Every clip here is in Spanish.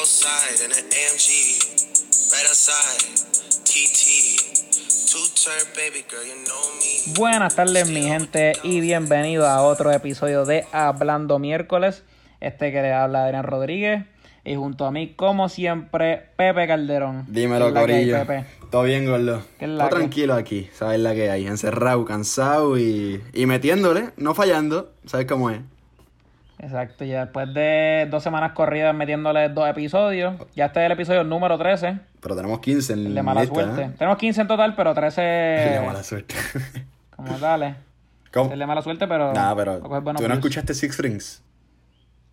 outside in an AMG, right outside, TT. Two turn baby girl, you know me. Buenas tardes mi gente y bienvenido a otro episodio de Hablando Miércoles. Este que le habla Adrián Rodríguez y junto a mí como siempre Pepe Calderón. Dímelo, ¿Qué es la que hay, Corillo. Pepe? Todo bien, gordo. ¿Qué es la Todo tranquilo aquí, sabes la que hay. Encerrado, cansado y, y metiéndole, no fallando. ¿Sabes cómo es? Exacto, ya después de dos semanas corridas metiéndole dos episodios, ya este es el episodio número 13, Pero tenemos 15 en el de mala suerte. ¿eh? Tenemos 15 en total, pero 13 El de mala suerte. como tales. ¿Cómo? El de mala suerte, pero... Nah, pero tú no views. escuchaste Six Rings.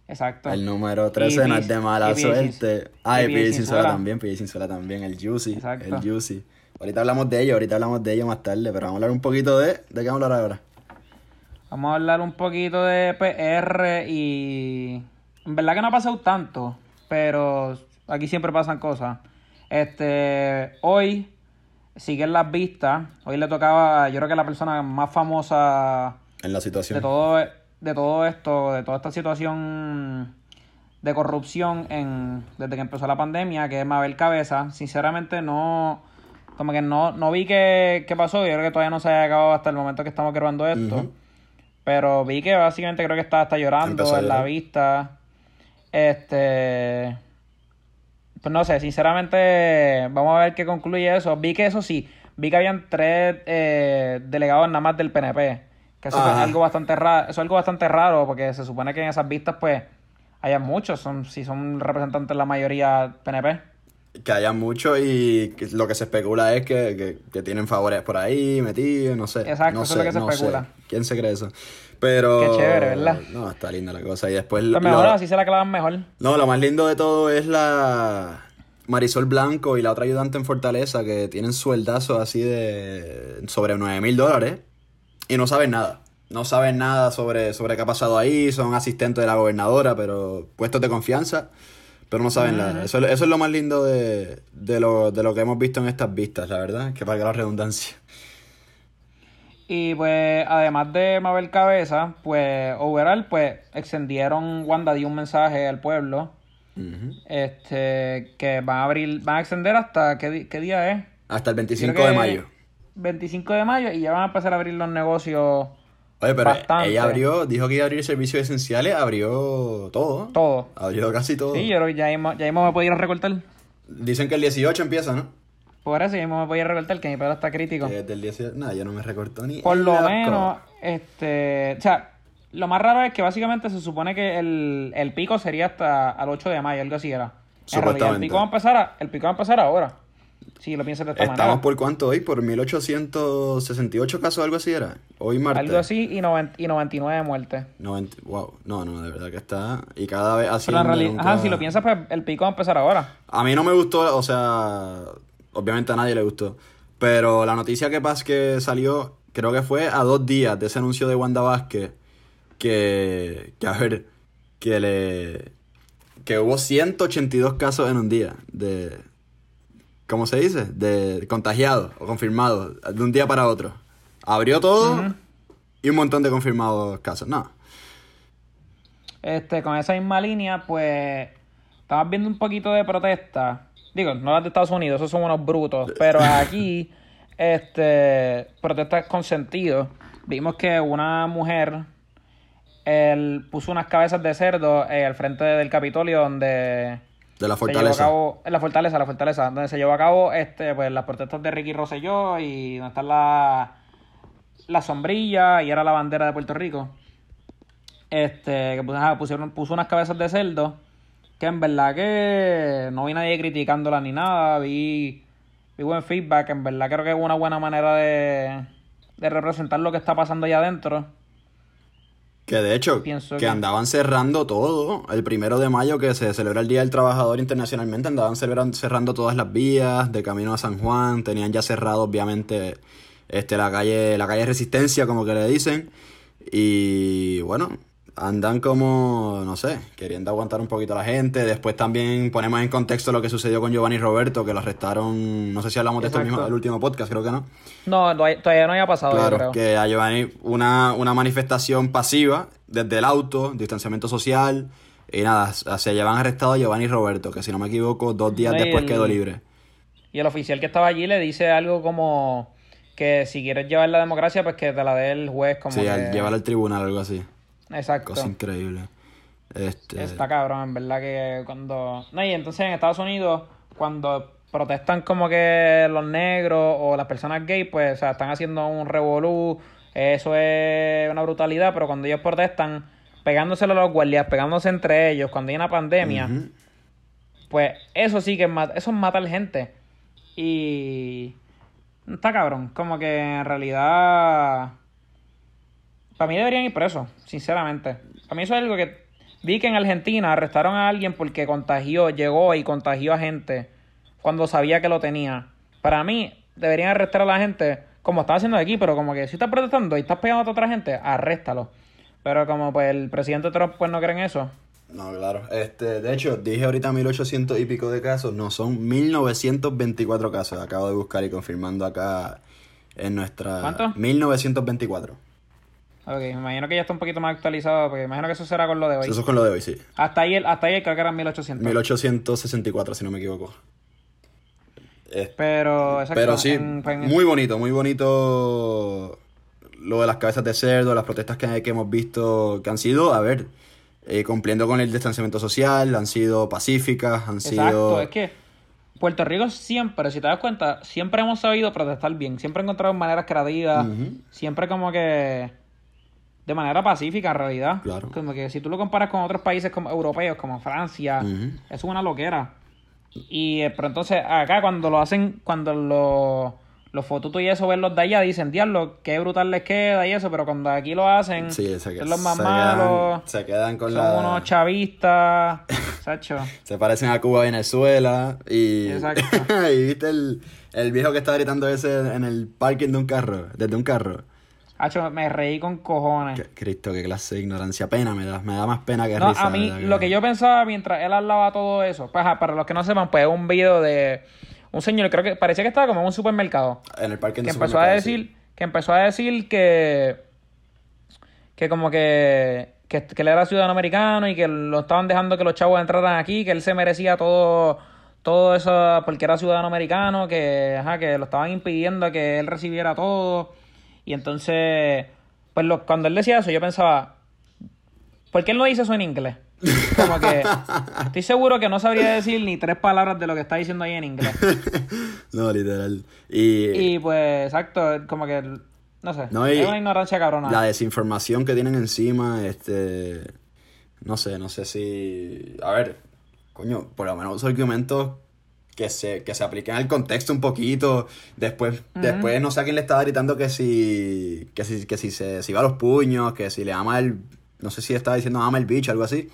Exacto. El número 13 no es de mala suerte. Ah, y PJ Sinzuela. también, PJ Sinzuela también, el Juicy. Exacto. El Juicy. Ahorita hablamos de ello, ahorita hablamos de ello más tarde, pero vamos a hablar un poquito de... ¿De qué vamos a hablar ahora? Vamos a hablar un poquito de PR y... En verdad que no ha pasado tanto, pero aquí siempre pasan cosas. Este, hoy siguen las vistas. Hoy le tocaba, yo creo que la persona más famosa En la situación. de todo, de todo esto, de toda esta situación de corrupción en, desde que empezó la pandemia, que es Mabel Cabeza. Sinceramente no, como que no, no vi qué, qué pasó. Yo creo que todavía no se ha acabado hasta el momento que estamos grabando esto. Ujú. Pero vi que básicamente creo que estaba hasta llorando en la vista. Este. Pues no sé, sinceramente, vamos a ver qué concluye eso. Vi que eso sí, vi que habían tres eh, delegados nada más del PNP. Que eso es algo bastante raro, eso es algo bastante raro, porque se supone que en esas vistas, pues, haya muchos, son, si son representantes la mayoría PNP. Que haya mucho y lo que se especula es que, que, que tienen favores por ahí metidos, no sé. Exacto, no eso sé, es lo que se no sé. especula. ¿Quién se cree eso? Pero... Qué chévere, ¿verdad? No, está linda la cosa. Y después... Pues lo- mejor, así se la clavan mejor. No, lo más lindo de todo es la Marisol Blanco y la otra ayudante en Fortaleza que tienen sueldazos así de sobre 9 mil dólares y no saben nada. No saben nada sobre, sobre qué ha pasado ahí, son asistentes de la gobernadora, pero puestos de confianza, pero no saben nada. Eso, es- eso es lo más lindo de, de, lo, de lo que hemos visto en estas vistas, la verdad, que valga la redundancia. Y pues, además de Mabel Cabeza, pues, overall, pues, extendieron, Wanda dio un mensaje al pueblo, este, que van a abrir, van a extender hasta, ¿qué, qué día es? Hasta el 25 Creo de mayo. 25 de mayo y ya van a empezar a abrir los negocios, Oye, pero bastante. ella abrió, dijo que iba a abrir servicios esenciales, abrió todo. todo. Abrió casi todo. Sí, yo creo que ya mismo, ya mismo me puedo ir a recortar. Dicen que el 18 empieza, ¿no? Por eso ya mismo me ir a recortar, que mi pelo está crítico. Desde el 18... Nada, yo no me recorto ni... Por lo menos, este, o sea, lo más raro es que básicamente se supone que el, el pico sería hasta al 8 de mayo, algo así era. En realidad, el pico va a empezar, a- el pico va a empezar ahora. Si lo piensas de esta Estamos manera. por cuánto hoy? Por 1868 casos, algo así era. Hoy martes. Algo así y, noven- y 99 muertes. 90 Wow, no, no, de verdad que está. Y cada vez así. Pero en realidad, ajá, si lo piensas, pues el pico va a empezar ahora. A mí no me gustó, o sea, obviamente a nadie le gustó. Pero la noticia que pasa que salió, creo que fue a dos días de ese anuncio de Wanda Vázquez, que, que a ver, que le, que hubo 182 casos en un día de, ¿cómo se dice? De contagiados o confirmados, de un día para otro. Abrió todo y un montón de confirmados casos. No. Este, con esa misma línea, pues, estamos viendo un poquito de protesta. Digo, no las de Estados Unidos, esos son unos brutos. Pero aquí, este, protestas con sentido. Vimos que una mujer él puso unas cabezas de cerdo eh, al frente del Capitolio donde De la se llevó a fortaleza. cabo, en la fortaleza, la fortaleza, donde se llevó a cabo este, pues, las protestas de Ricky Rosselló y donde está la, la sombrilla y era la bandera de Puerto Rico. Este, que pusieron, puso unas cabezas de cerdo, que en verdad que no vi nadie criticándola ni nada, vi, vi buen feedback, en verdad creo que es una buena manera de, de representar lo que está pasando allá adentro. Que de hecho, Pienso que que- andaban cerrando todo. El primero de mayo, que se celebra el Día del Trabajador internacionalmente, andaban cerrando todas las vías de camino a San Juan. Tenían ya cerrado, obviamente, este, la calle, la calle Resistencia, como que le dicen. Y bueno, andan como, no sé, queriendo aguantar un poquito a la gente. Después también ponemos en contexto lo que sucedió con Giovanni Roberto, que lo arrestaron, no sé si hablamos de esto mismo, el último podcast, creo que no. No, todavía no había pasado, Claro, creo. que a Giovanni una, una manifestación pasiva desde el auto, distanciamiento social, Y nada, se llevan arrestado a Giovanni Roberto, que si no me equivoco, dos días No, después el- quedó libre. Y el oficial que estaba allí le dice algo como que si quieres llevar la democracia, pues que te la dé el juez. Como Sí, que... al llevar al tribunal, algo así. Exacto. Cosa increíble. Este, Está cabrón, en verdad que cuando... No, y entonces en Estados Unidos, cuando protestan como que los negros o las personas gays, pues, o sea, están haciendo un revolú, eso es una brutalidad, pero cuando ellos protestan, pegándoselo a los guardias, pegándose entre ellos, cuando hay una pandemia, pues eso sí que es eso es matar gente. Y... Está cabrón, como que en realidad... Para mí deberían ir presos, sinceramente. Para mí eso es algo que... Vi que en Argentina arrestaron a alguien porque contagió, llegó y contagió a gente cuando sabía que lo tenía. Para mí deberían arrestar a la gente como están haciendo aquí, pero como que si estás protestando y estás pegando a otra gente, arréstalo. Pero como pues el presidente Trump pues no cree en eso. No, claro. Este, de hecho, dije ahorita 1800 y pico de casos. No, son 1924 casos. Acabo de buscar y confirmando acá en nuestra... ¿Cuánto? 1924. Ok, me imagino que ya está un poquito más actualizado, porque me imagino que eso será con lo de hoy. Eso es con lo de hoy, sí. Hasta ayer, hasta ayer creo que eran 1800. 1864, si no me equivoco. Eh, Pero, exacto, Pero sí, en- en- muy bonito, muy bonito lo de las cabezas de cerdo, las protestas que, que hemos visto, que han sido, a ver, eh, cumpliendo con el distanciamiento social, han sido pacíficas, han Exacto, sido... es que Puerto Rico siempre, si te das cuenta, siempre hemos sabido protestar bien, siempre encontrado maneras creativas, siempre como que de manera pacífica en realidad. Claro. Como que si tú lo comparas con otros países como europeos, como Francia, eso es una loquera. Y eh, pero entonces acá cuando lo hacen, cuando lo- los fotutos y eso ven los de allá, dicen, diablo, qué brutal les queda y eso, pero cuando aquí lo hacen, Sí, se, son los más se malos, Quedan, se quedan con son la... unos chavistas, Sacho. Se parecen a Cuba, Venezuela y... Exacto. y viste el, el viejo que estaba gritando ese en el parking de un carro, desde un carro. Hacho, me reí con cojones. Qué- Cristo, qué clase de ignorancia. Pena me da, me da más pena que No, risa. a mí, lo que yo pensaba mientras él hablaba todo eso, pues ajá, para los que no sepan, pues es un video de un señor, creo que parecía que estaba como en un supermercado, En el parking que empezó a decir, que empezó a decir que, que como que, que, que él era ciudadano americano y que lo estaban dejando que los chavos entraran aquí, que él se merecía todo, todo eso porque era ciudadano americano, que, ajá, que lo estaban impidiendo que él recibiera todo. Y entonces, pues lo- cuando él decía eso, yo pensaba, ¿por qué él no dice eso en inglés? Como que estoy seguro que no sabría decir ni tres palabras de lo que está diciendo ahí en inglés. No, literal. Y, Y pues, exacto, como que, no sé, No, es una ignorancia cabrona. la desinformación que tienen encima, este... No sé, no sé si... A ver, coño, por lo menos argumentos que se, que se apliquen al contexto un poquito. Después, después no sé a quién le estaba gritando que si... Que si, que si se si iba a los puños, que si le ama el... No sé si estaba diciendo ama el bicho, algo así.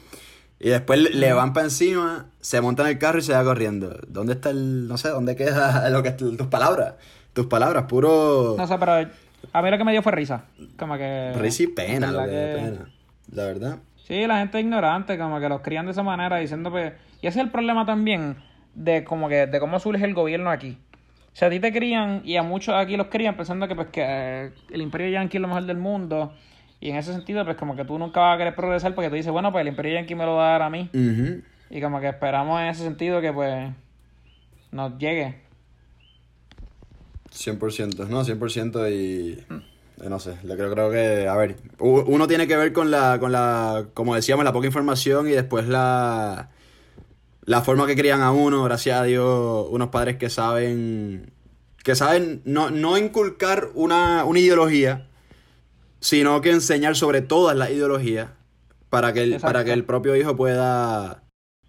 Y después le- le van para encima, se monta en el carro y se va corriendo. ¿Dónde está el... No sé, ¿dónde queda lo que tus palabras? Tus palabras, puro... No sé, pero a mí lo que me dio fue risa. Como que... Risa y pena, lo que es pena. La verdad. Sí, la gente es ignorante, como que los crían de esa manera, diciendo pues... Y ese es el problema también de como que de cómo surge el gobierno aquí. O sea, a ti te crían, y a muchos aquí los crían pensando que pues que eh, el imperio yankee es lo mejor del mundo. Y en ese sentido, pues como que tú nunca vas a querer progresar porque tú dices, bueno, pues el imperio yankee me lo va a dar a mí. Y como que esperamos en ese sentido que pues nos llegue. 100%, no, 100% y... No sé, yo creo, creo que, a ver, uno tiene que ver con la, con la, como decíamos, la poca información y después la, la forma que crían a uno, gracias a Dios, unos padres que saben, que saben no, no inculcar una, una ideología, sino que enseñar sobre todas las ideologías para que el, Exacto. para que el propio hijo pueda...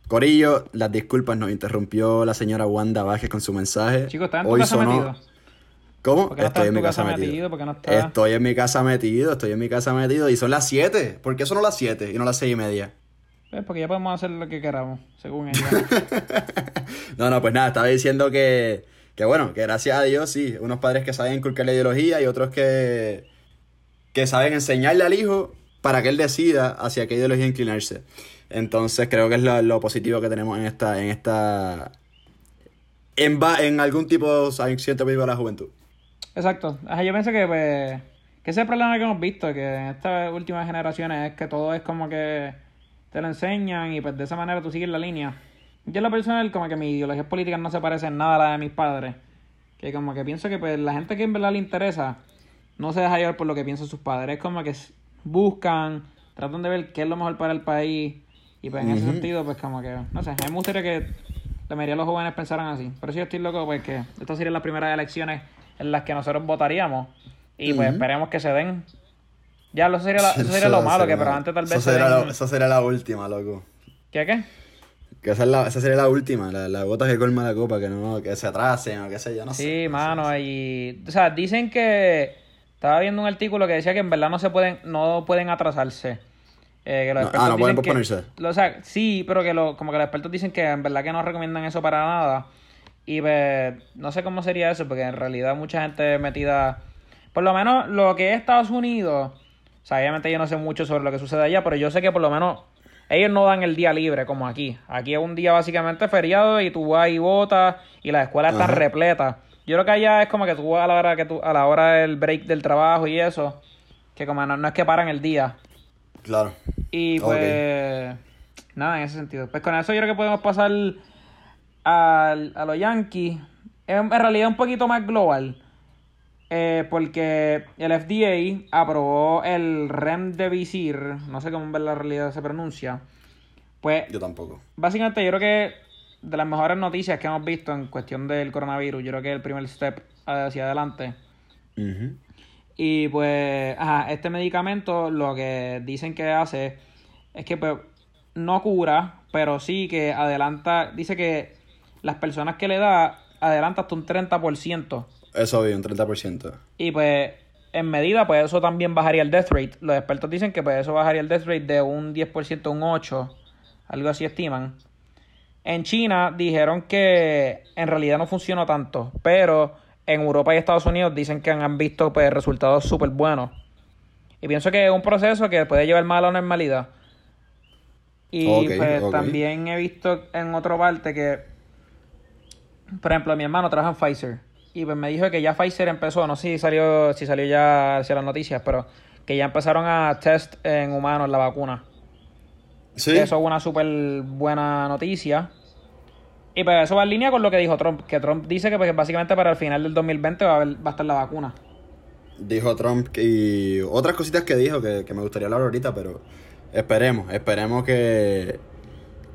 Corillo, las disculpas, nos interrumpió la señora Wanda Vázquez con su mensaje. Chicos, ¿estás en tu Hoy casa sonó- metido? ¿Cómo? ¿Por qué no Estoy en mi casa metido. metido? ¿Por qué no estás? Estoy en mi casa metido, estoy en mi casa metido. Y son las 7. ¿Por qué son las 7 y no las 6 y media? Pues porque ya podemos hacer lo que queramos, según ella. No, no, pues nada, estaba diciendo que, que bueno, que gracias a Dios sí, unos padres que saben inculcar la ideología y otros que, que saben enseñarle al hijo para que él decida hacia qué ideología inclinarse. Entonces creo que es lo, lo positivo que tenemos en esta, en esta, en, va- en algún tipo, ¿saben? cierto vivo de la juventud. Exacto. Yo pienso que, pues, que ese es el problema que hemos visto, que en estas últimas generaciones es que todo es como que te lo enseñan y pues de esa manera tú sigues la línea. Yo en lo personal como que mi ideología política no se parece en nada a la de mis padres. Que como que pienso que pues la gente que en verdad le interesa no se deja llevar por lo que piensan sus padres. Es como que buscan, tratan de ver qué es lo mejor para el país. Y pues en ese sentido pues como que, no sé, a mí me gustaría que la mayoría de los jóvenes pensaran así. Pero sí yo estoy loco pues que estas serían las primeras elecciones en las que nosotros votaríamos. Y pues esperemos que se den. Ya, eso sería, la- eso sería lo malo, que pero antes tal vez Eso se sería, den... la, eso sería la última, loco. ¿Qué qué? Que esa, es la, esa sería la última, la, la gota que colma la copa, que no que se atrasen o qué sé yo, no sé. Sí, mano, y... O sea, dicen que... Estaba viendo un artículo que decía que en verdad no se pueden, no pueden atrasarse. Eh, que los No, expertos ah, no pueden que- posponerse. lo- o sea, sí, pero que lo, como que los expertos dicen que en verdad que no recomiendan eso para nada. Y pues, no sé cómo sería eso, porque en realidad mucha gente metida... Por lo menos lo que es Estados Unidos... O sea, obviamente yo no sé mucho sobre lo que sucede allá, pero yo sé que por lo menos ellos no dan el día libre como aquí. Aquí es un día básicamente feriado y tú vas y votas y las escuelas están repletas. Yo creo que allá es como que tú vas a la hora que tú, a la hora del break del trabajo y eso, que como no, no es que paran el día. Claro. Y pues nada, en ese sentido. Pues con eso yo creo que podemos pasar al- a los Yankees. En, en realidad un poquito más global. Eh, porque el FDA aprobó el Remdesivir, no sé cómo en la realidad se pronuncia. Pues Yo tampoco. básicamente yo creo que de las mejores noticias que hemos visto en cuestión del coronavirus, yo creo que es el primer step hacia adelante. Y pues, ajá, este medicamento lo que dicen que hace es que pues, no cura, pero sí que adelanta, dice que las personas que le da adelanta hasta un 30%. Eso vi, un 30%. Y pues, en medida, pues eso también bajaría el death rate. Los expertos dicen que pues eso bajaría el death rate de un 10% a un 8%, algo así estiman. En China dijeron que en realidad no funcionó tanto, pero en Europa y Estados Unidos dicen que han visto pues, resultados súper buenos. Y pienso que es un proceso que puede llevar más a la normalidad. Y pues también he visto en otra parte que, por ejemplo, mi hermano trabaja en Pfizer. Y pues me dijo que ya Pfizer empezó, no sé si salió, si salió ya hacia las noticias, pero que ya empezaron a test en humanos la vacuna. Sí. Eso es una súper buena noticia. Y pues eso va en línea con lo que dijo Trump, que Trump dice que pues, básicamente para el final del 2020 va a, haber- va a estar la vacuna. Dijo Trump y otras cositas que dijo que, que me gustaría hablar ahorita, pero esperemos, esperemos que,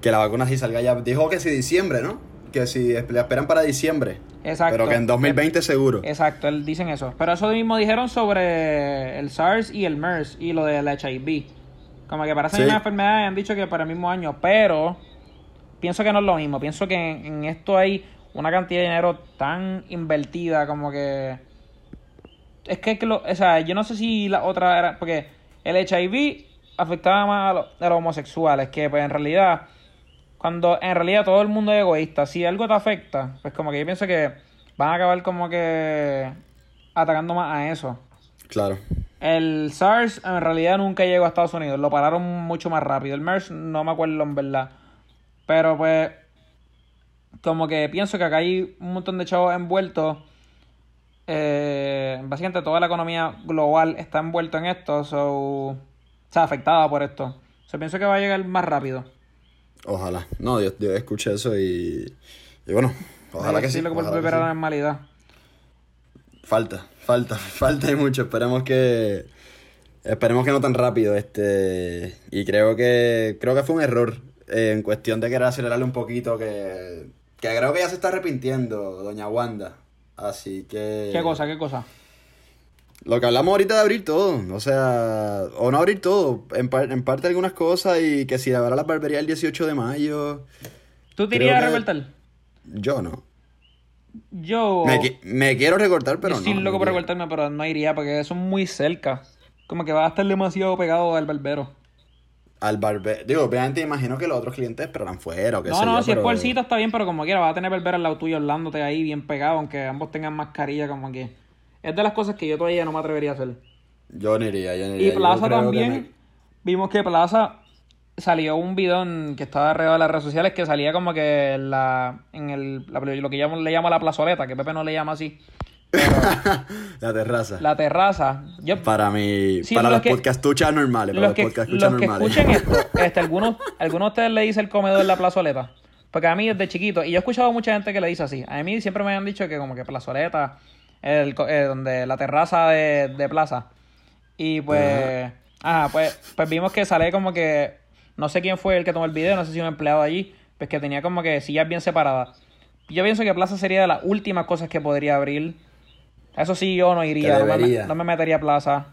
que la vacuna sí salga ya. Dijo que si diciembre, ¿no? Que si la esperan para diciembre. Exacto. Pero que en 2020 seguro. Exacto, él dicen eso. Pero eso mismo dijeron sobre el SARS y el MERS y lo del HIV. Como que parecen Sí. una enfermedad y han dicho que para el mismo año, pero pienso que no es lo mismo. Pienso que en, en esto hay una cantidad de dinero tan invertida como que... Es que, que lo- o sea, yo no sé si la otra era... Porque el HIV afectaba más a, lo- a los homosexuales, que pues en realidad... Cuando en realidad todo el mundo es egoísta. Si algo te afecta, pues como que yo pienso que van a acabar como que atacando más a eso. Claro. El SARS en realidad nunca llegó a Estados Unidos, lo pararon mucho más rápido. El MERS no me acuerdo en verdad. Pero pues, como que pienso que acá hay un montón de chavos envueltos. Eh, básicamente toda la economía global está envuelta en esto, so, o sea, afectada por esto. So, pienso que va a llegar más rápido. Ojalá. No, Dios, Dios escuche eso y, y bueno, ojalá que sí. lo que puede volver a la normalidad. Falta, falta, falta y mucho. Esperemos que esperemos que no tan rápido, este y creo que creo que fue un error eh, en cuestión de querer acelerarle un poquito que que creo que ya se está arrepintiendo doña Wanda. Así que ¿Qué cosa? ¿Qué cosa? Lo que hablamos ahorita de abrir todo, o sea, o no abrir todo, en, par- en parte algunas cosas y que si habrá la barbería el 18 de mayo, ¿Tú te irías a que- recortar? yo no. Yo... Me, qui- me quiero recortar, pero yo no. sí loco por quiero. recortarme, pero no iría porque son muy cerca. Como que va a estar demasiado pegado al barbero. Al barber, digo, obviamente imagino que los otros clientes esperarán fuera o qué No, sé no, yo, si pero- es por cita está bien, pero como quiera, va a tener barbero al lado tuyo hablándote ahí bien pegado, aunque ambos tengan mascarilla, como que. Es de las cosas que yo todavía no me atrevería a hacer. Yo no iría, yo no Y iría. Yo Plaza que también. me- Vimos que Plaza salió un bidón que estaba alrededor de las redes sociales que salía como que en la, en el, la- lo que llamo, le llamo la plazoleta, que Pepe no le llama así. la terraza. La terraza. Yo, Para mi, Sí, para los los que- podcast escuchas normales, para los que, los que normales. escuchen esto, este, algunos, algunos de ustedes le dicen el comedor en la plazoleta. Porque a mí desde chiquito, y yo he escuchado a mucha gente que le dice así. A mí siempre me han dicho que como que plazoleta, el, eh, donde la terraza de, de plaza. Y pues, ajá, pues, pues vimos que sale como que, no sé quién fue el que tomó el video, no sé si un empleado allí, pues que tenía como que sillas bien separadas. Yo pienso que plaza sería de las últimas cosas que podría abrir. Eso sí, yo no iría, no me, no me metería a plaza.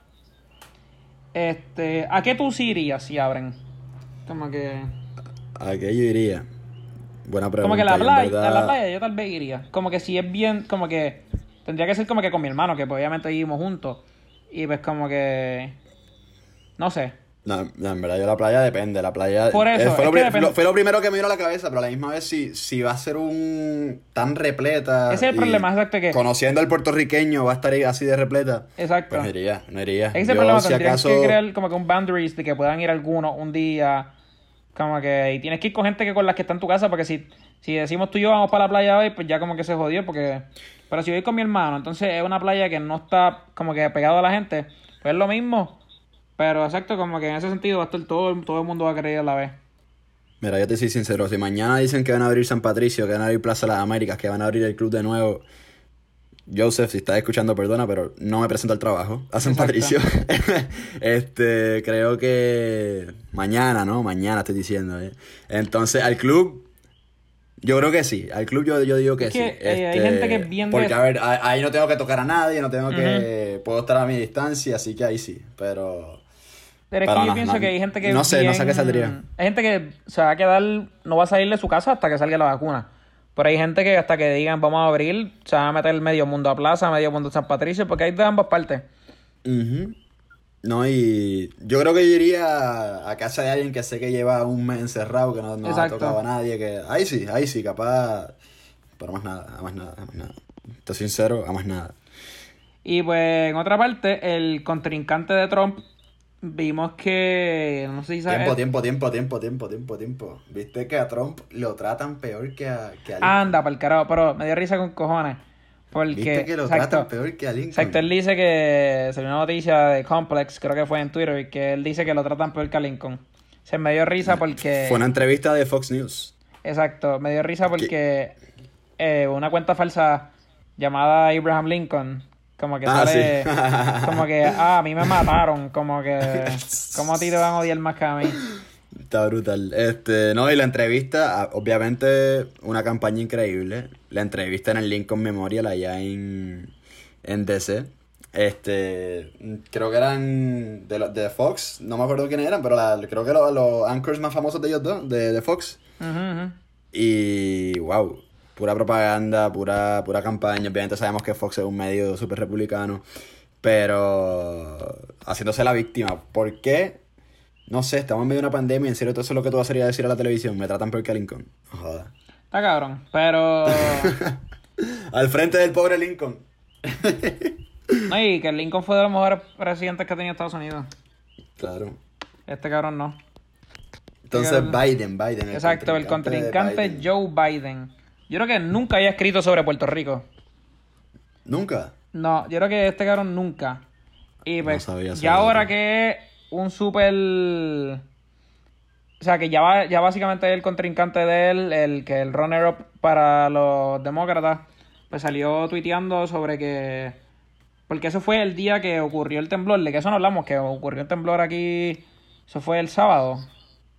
Este, ¿a qué tú sí irías si abren? Como que, ¿A qué yo iría? Buena pregunta. como que la playa, verdad- a la playa yo tal vez iría. Como que si es bien, como que tendría que ser como que con mi hermano, que pues obviamente vivimos juntos. Y pues como que, no sé. No, no, en verdad yo la playa depende, la playa... Por eso, eh, fue, es lo que pri- depende- lo- fue lo primero que me vino a la cabeza, pero a la misma vez si, si va a ser un... tan repleta... Ese es el problema, exacto, que- Conociendo al puertorriqueño va a estar así de repleta. Exacto. Pues no iría, no iría. Ese Yo, problema si tendrían acaso... que crear como que un boundaries de que puedan ir algunos un día. Como que. Y tienes que ir con gente que con las que está en tu casa. Porque si, si decimos tú y yo vamos para la playa hoy, pues ya como que se jodió. Porque. Pero si voy con mi hermano, entonces es una playa que no está como que pegado a la gente. Pues es lo mismo. Pero exacto, como que en ese sentido va a estar todo, todo el mundo va a ir a la vez. Mira, yo te soy sincero, si mañana dicen que van a abrir San Patricio, que van a abrir Plaza de las Américas, que van a abrir el club de nuevo, Joseph, si estás escuchando, perdona, pero no me presento al trabajo a San Exacto. Patricio. este, creo que mañana, ¿no? Mañana estoy diciendo, ¿eh? Entonces, al club, yo creo que sí. Al club yo, yo digo que, sí. eh, hay Este, gente que es bien de- Porque, a ver, ahí no tengo que tocar a nadie, no tengo que... Puedo estar a mi distancia, así que ahí sí, pero... Pero es que yo no, pienso no, que hay gente que. no sé, no sé bien- qué saldría. Hay gente que se va a quedar. No va a salir de su casa hasta que salga la vacuna. Pero hay gente que hasta que digan vamos a abrir, se van a meter medio mundo a plaza, medio mundo a San Patricio, porque hay de ambas partes. Ujú. No, y yo creo que yo iría a casa de alguien que sé que lleva un mes encerrado, que no, no ha tocado a nadie, que ahí sí, ahí sí, capaz, pero más nada, a más nada, a más nada. Estoy sincero, a más nada. Y pues en otra parte, el contrincante de Trump, vimos que. No sé si sabes. Tiempo, tiempo, tiempo, tiempo, tiempo, tiempo, tiempo. Viste que a Trump lo tratan peor que a, que a. Anda, para el carajo, pero me dio risa con cojones. Porque, Viste que lo exacto, tratan peor que a Lincoln. Exacto, él dice que salió una noticia de Complex, creo que fue en Twitter, y que él dice que lo tratan peor que a Lincoln. Se me dio risa porque. Fue una entrevista de Fox News. Exacto, me dio risa porque eh, una cuenta falsa llamada Abraham Lincoln, como que Ah, sale, sí. como que, ah, a mí me mataron, como que, ¿cómo a ti te van a odiar más que a mí? Está brutal. Este, no, y la entrevista, ah, obviamente, una campaña increíble. La entrevista en el Lincoln Memorial allá en, en DC. Este, creo que eran de, de Fox, no me acuerdo quiénes eran, pero la- creo que los, los anchors más famosos de ellos dos, de, de Fox. Y wow, pura propaganda, pura, pura campaña. Obviamente sabemos que Fox es un medio súper republicano, pero haciéndose la víctima. ¿Por qué? No sé, estamos en medio de una pandemia. En serio, todo eso es lo que tú vas a ir a decir a la televisión. Me tratan peor que a Lincoln. Joda. Está cabrón, pero, Al frente del pobre Lincoln. no, y que Lincoln fue de los mejores presidentes que ha tenido Estados Unidos. Claro. Este cabrón no. Entonces, Fíjate. Biden, Biden. Exacto, el contrincante Biden. Joe Biden. Yo creo que nunca había escrito sobre Puerto Rico. Nunca. No, yo creo que este cabrón nunca. Y pues, No sabía ya ahora que un super. O sea, que ya, va, ya básicamente es el contrincante de él, el que el runner-up para los demócratas, pues salió tuiteando sobre que. Porque eso fue el día que ocurrió el temblor, de que eso no hablamos, que ocurrió el temblor aquí. Eso fue el sábado.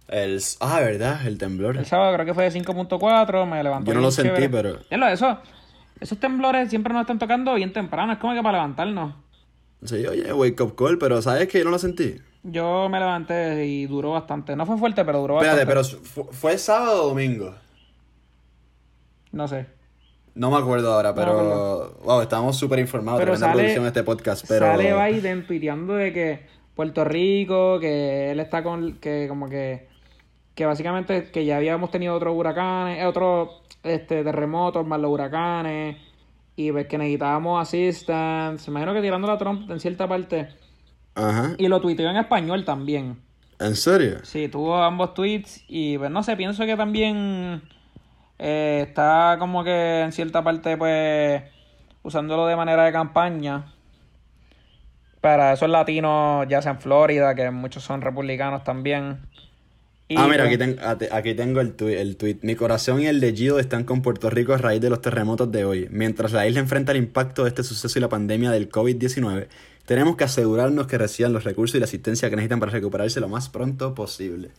El, ah, ¿verdad? El temblor. El sábado creo que fue de 5.4, me levantó. Yo no lo sentí, chévere. pero- Ya lo- eso, esos temblores siempre nos están tocando bien temprano, es como que para levantarnos. Sí, oye, wake up call, pero ¿sabes que Yo no lo sentí. Yo me levanté y duró bastante. No fue fuerte, pero duró Espérate, bastante. pero ¿fu- ¿fue sábado o domingo? No sé. No me acuerdo ahora, pero. wow, estamos súper informados. Pero Tremenda sale- producción de este podcast, pero. Sale Biden tuiteando de que Puerto Rico, que él está con. que como que. que básicamente que ya habíamos tenido otros huracanes, eh, otros este, terremotos más los huracanes. Y pues que necesitábamos assistance. Me imagino que tirando a Trump en cierta parte. Ajá. Y lo tuiteó en español también. ¿En serio? Sí, tuvo ambos tweets y pues no sé, pienso que también eh, está como que en cierta parte pues usándolo de manera de campaña para esos latinos, ya sea en Florida, que muchos son republicanos también. Y, ah, mira, pues, aquí, ten- aquí tengo el, tui- el tweet. Mi corazón y el de Gido están con Puerto Rico a raíz de los terremotos de hoy. Mientras la isla enfrenta el impacto de este suceso y la pandemia del COVID-19, tenemos que asegurarnos que reciban los recursos y la asistencia que necesitan para recuperarse lo más pronto posible.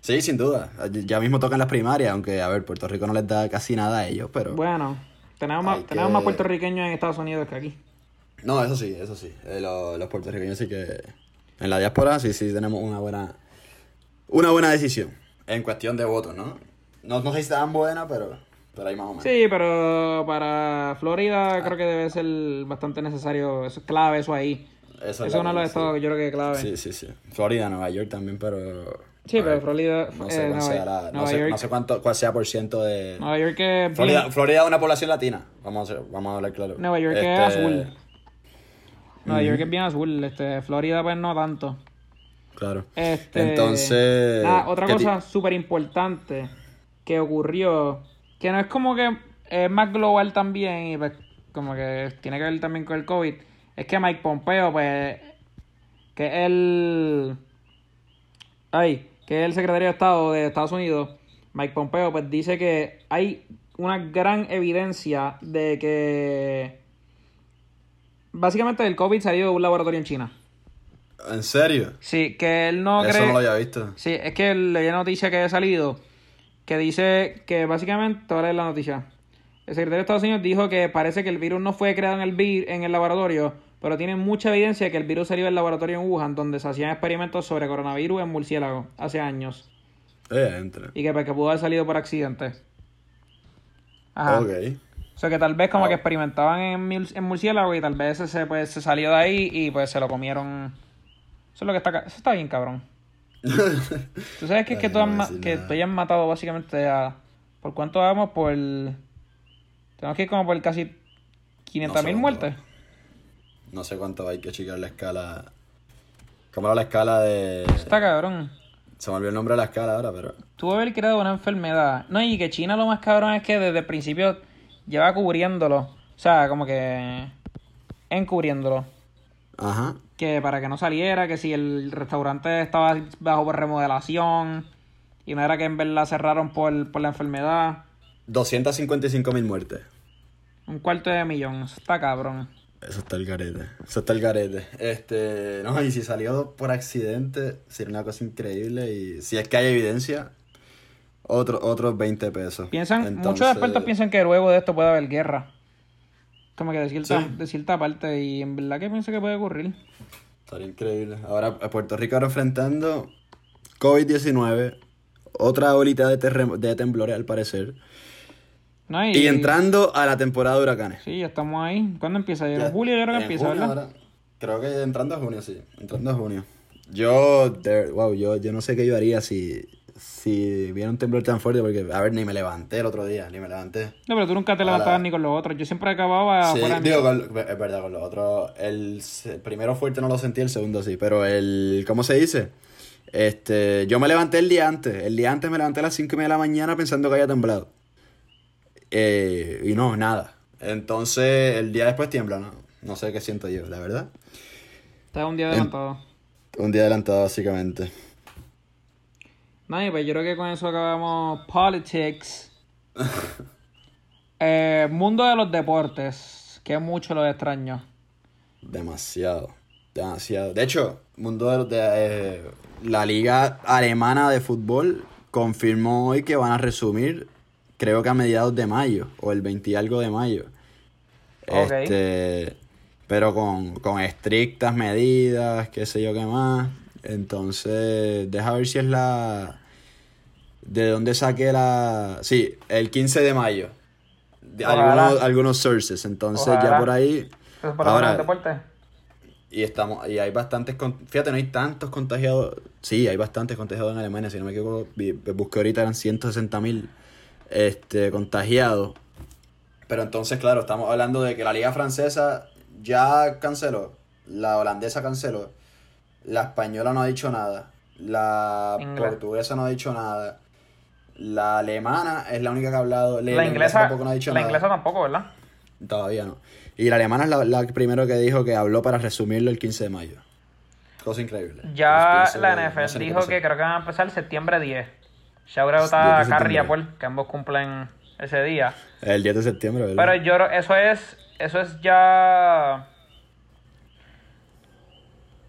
Sí, sin duda. Ya mismo tocan las primarias, aunque, a ver, Puerto Rico no les da casi nada a ellos, pero... Bueno, tenemos más, tenemos más puertorriqueños en Estados Unidos que aquí. No, eso sí, eso sí. Eh, lo- los puertorriqueños sí que... En la diáspora sí, sí tenemos una buena... Una buena decisión. En cuestión de votos, ¿no? No, no sé si tan buena, pero... Pero ahí más o menos. Sí, pero para Florida creo que debe ser bastante necesario, eso es clave eso ahí. Eso es uno de los estados que yo creo que es clave. Sí, sí, sí. Florida, Nueva York también, pero... Sí, pero Florida, No eh, sé, cuál Nueva- sea la- no Nueva sé- York- no sé cuánto, cuál sea por ciento de... Nueva York es Florida, Florida es una población latina. Vamos a, vamos a hablar claro. Nueva York es Este, azul. Nueva York es bien azul, este, Florida pues no tanto. Claro. Este, Entonces... Ah, otra ¿qué ti- cosa súper importante que ocurrió, que no es como que es más global también y pues como que tiene que ver también con el COVID, es que Mike Pompeo, pues, que es el... Ay, que es el secretario de Estado de Estados Unidos, Mike Pompeo, pues dice que hay una gran evidencia de que básicamente el COVID salió de un laboratorio en China. ¿En serio? Sí, que él no Eso cree... no lo había visto. Sí, es que leí noticia que ha salido que dice que básicamente, te voy a leer la noticia. El secretario de Estados Unidos dijo que parece que el virus no fue creado en el, vir- en el laboratorio, pero tiene mucha evidencia de que el virus salió del laboratorio en Wuhan, donde se hacían experimentos sobre coronavirus en murciélagos hace años. Eh, entra. Y que, pues, que pudo haber salido por accidente. Ajá. Ok. O sea que tal vez como Ah. que experimentaban en, en murciélago y tal vez ese pues, se salió de ahí y pues se lo comieron. Eso es lo que está, eso está bien cabrón. Tú sabes que es que, tú has que tú hayas matado básicamente a... ¿Por cuánto vamos? Por... Tenemos que ir como por casi 500 mil No sé muertes. No sé cuánto hay que checar la escala. ¿Cómo era la escala de...? Está cabrón. Se me olvidó el nombre de la escala ahora, pero... Tuvo haber creado una enfermedad. No, y que China lo más cabrón es que desde el principio lleva cubriéndolo. O sea, como que... Encubriéndolo. Ajá. Que para que no saliera, que si el restaurante estaba bajo remodelación y no era que en verdad cerraron por, por la enfermedad. 255 mil muertes. Un cuarto de millón, eso está cabrón. Eso está el garete. Eso está el garete. Este, no, y si salió por accidente, sería una cosa increíble. Y si es que hay evidencia, otro, otros 20 pesos. Piensan, muchos expertos piensan que luego de esto puede haber guerra. Como que de cierta, Sí. de cierta parte, y en verdad que pienso que puede ocurrir. Estaría increíble. Ahora, Puerto Rico ahora enfrentando COVID-19, otra olita de, de temblores al parecer. ¿No? Y entrando a la temporada de huracanes. Sí, ya estamos ahí. ¿Cuándo empieza? En Ya, julio yo creo que empieza, junio ¿verdad? ahora. Creo que entrando a junio, sí. Entrando a junio. Yo, wow, yo, yo no sé qué yo haría si, si viera un temblor tan fuerte, porque, a ver, ni me levanté el otro día, ni me levanté. No, pero tú nunca te levantabas ni con los otros. Yo siempre acababa Sí, fuera digo, con- es verdad, con los otros, el, primero fuerte no lo sentí, el segundo sí, pero el, ¿cómo se dice? Este, yo me levanté el día antes, el día antes me levanté a las 5 y media de la mañana pensando que había temblado. Eh, y no, nada. Entonces, el día después tiembla, ¿no? No sé qué siento yo, la verdad. Estaba un día adelantado. Un día adelantado, básicamente. Nada, pues yo creo que con eso acabamos politics. Eh, mundo de los deportes, que mucho lo extraño. Demasiado, demasiado. De hecho, mundo de, de, eh, la liga alemana de fútbol confirmó hoy que van a resumir, creo que a mediados de mayo o el 20 y algo de mayo. Ok. Este, pero con, con estrictas medidas, qué sé yo qué más. Entonces, deja ver si es la de dónde saqué la sí, el 15 de mayo. De algunos, algunos sources, entonces Ojalá. ya por ahí ¿Eso para Ahora- y estamos y hay bastantes fíjate no hay tantos contagiados sí hay bastantes contagiados en Alemania si no me equivoco busqué ahorita eran 160 mil este contagiados pero entonces claro estamos hablando de que la liga francesa ya canceló la holandesa canceló la española no ha dicho nada la Inglés. portuguesa no ha dicho nada la alemana es la única que ha hablado La inglesa, tampoco no ha dicho la nada inglesa tampoco, ¿verdad? Todavía no. Y la alemana es la, la primero que dijo que habló para resumirlo el 15 de mayo. Cosa increíble. Ya la NFL no sé dijo que creo que van a empezar septiembre 10. Shout out 10 de a Carrie y septiembre. a Paul, que ambos cumplen ese día. El 10 de septiembre, ¿verdad? Pero yo eso es, eso es ya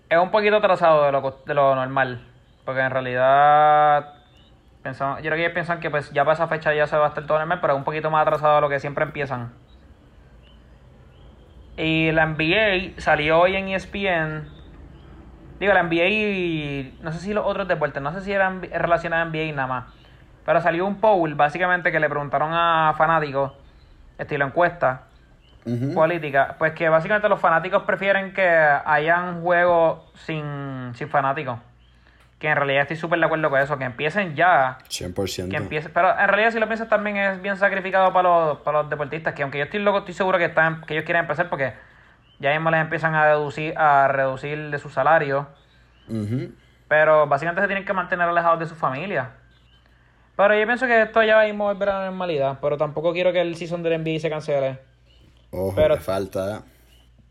es un poquito atrasado de lo, de lo normal, porque en realidad yo creo que ellos piensan que pues ya para esa fecha ya se va a estar todo normal, pero es un poquito más atrasado de lo que siempre empiezan. Y la NBA salió hoy en ESPN. Digo, la NBA y no sé si los otros deportes, no sé si eran relacionados a NBA nada más. Pero salió un poll, básicamente, que le preguntaron a fanáticos, estilo encuesta, política, pues que básicamente los fanáticos prefieren que hayan juegos sin, sin fanáticos. Que en realidad estoy súper de acuerdo con eso, que empiecen ya. 100%. Que empiece, pero en realidad si lo piensas también es bien sacrificado para los, para los deportistas, que aunque yo estoy loco, estoy seguro que están, que ellos quieren empezar porque ya mismo les empiezan a reducir, a reducir de su salario. Pero básicamente se tienen que mantener alejados de su familia. Pero yo pienso que esto ya va a volver a la normalidad. Pero tampoco quiero que el season del NBA se cancele. Ojo, Pero- falta.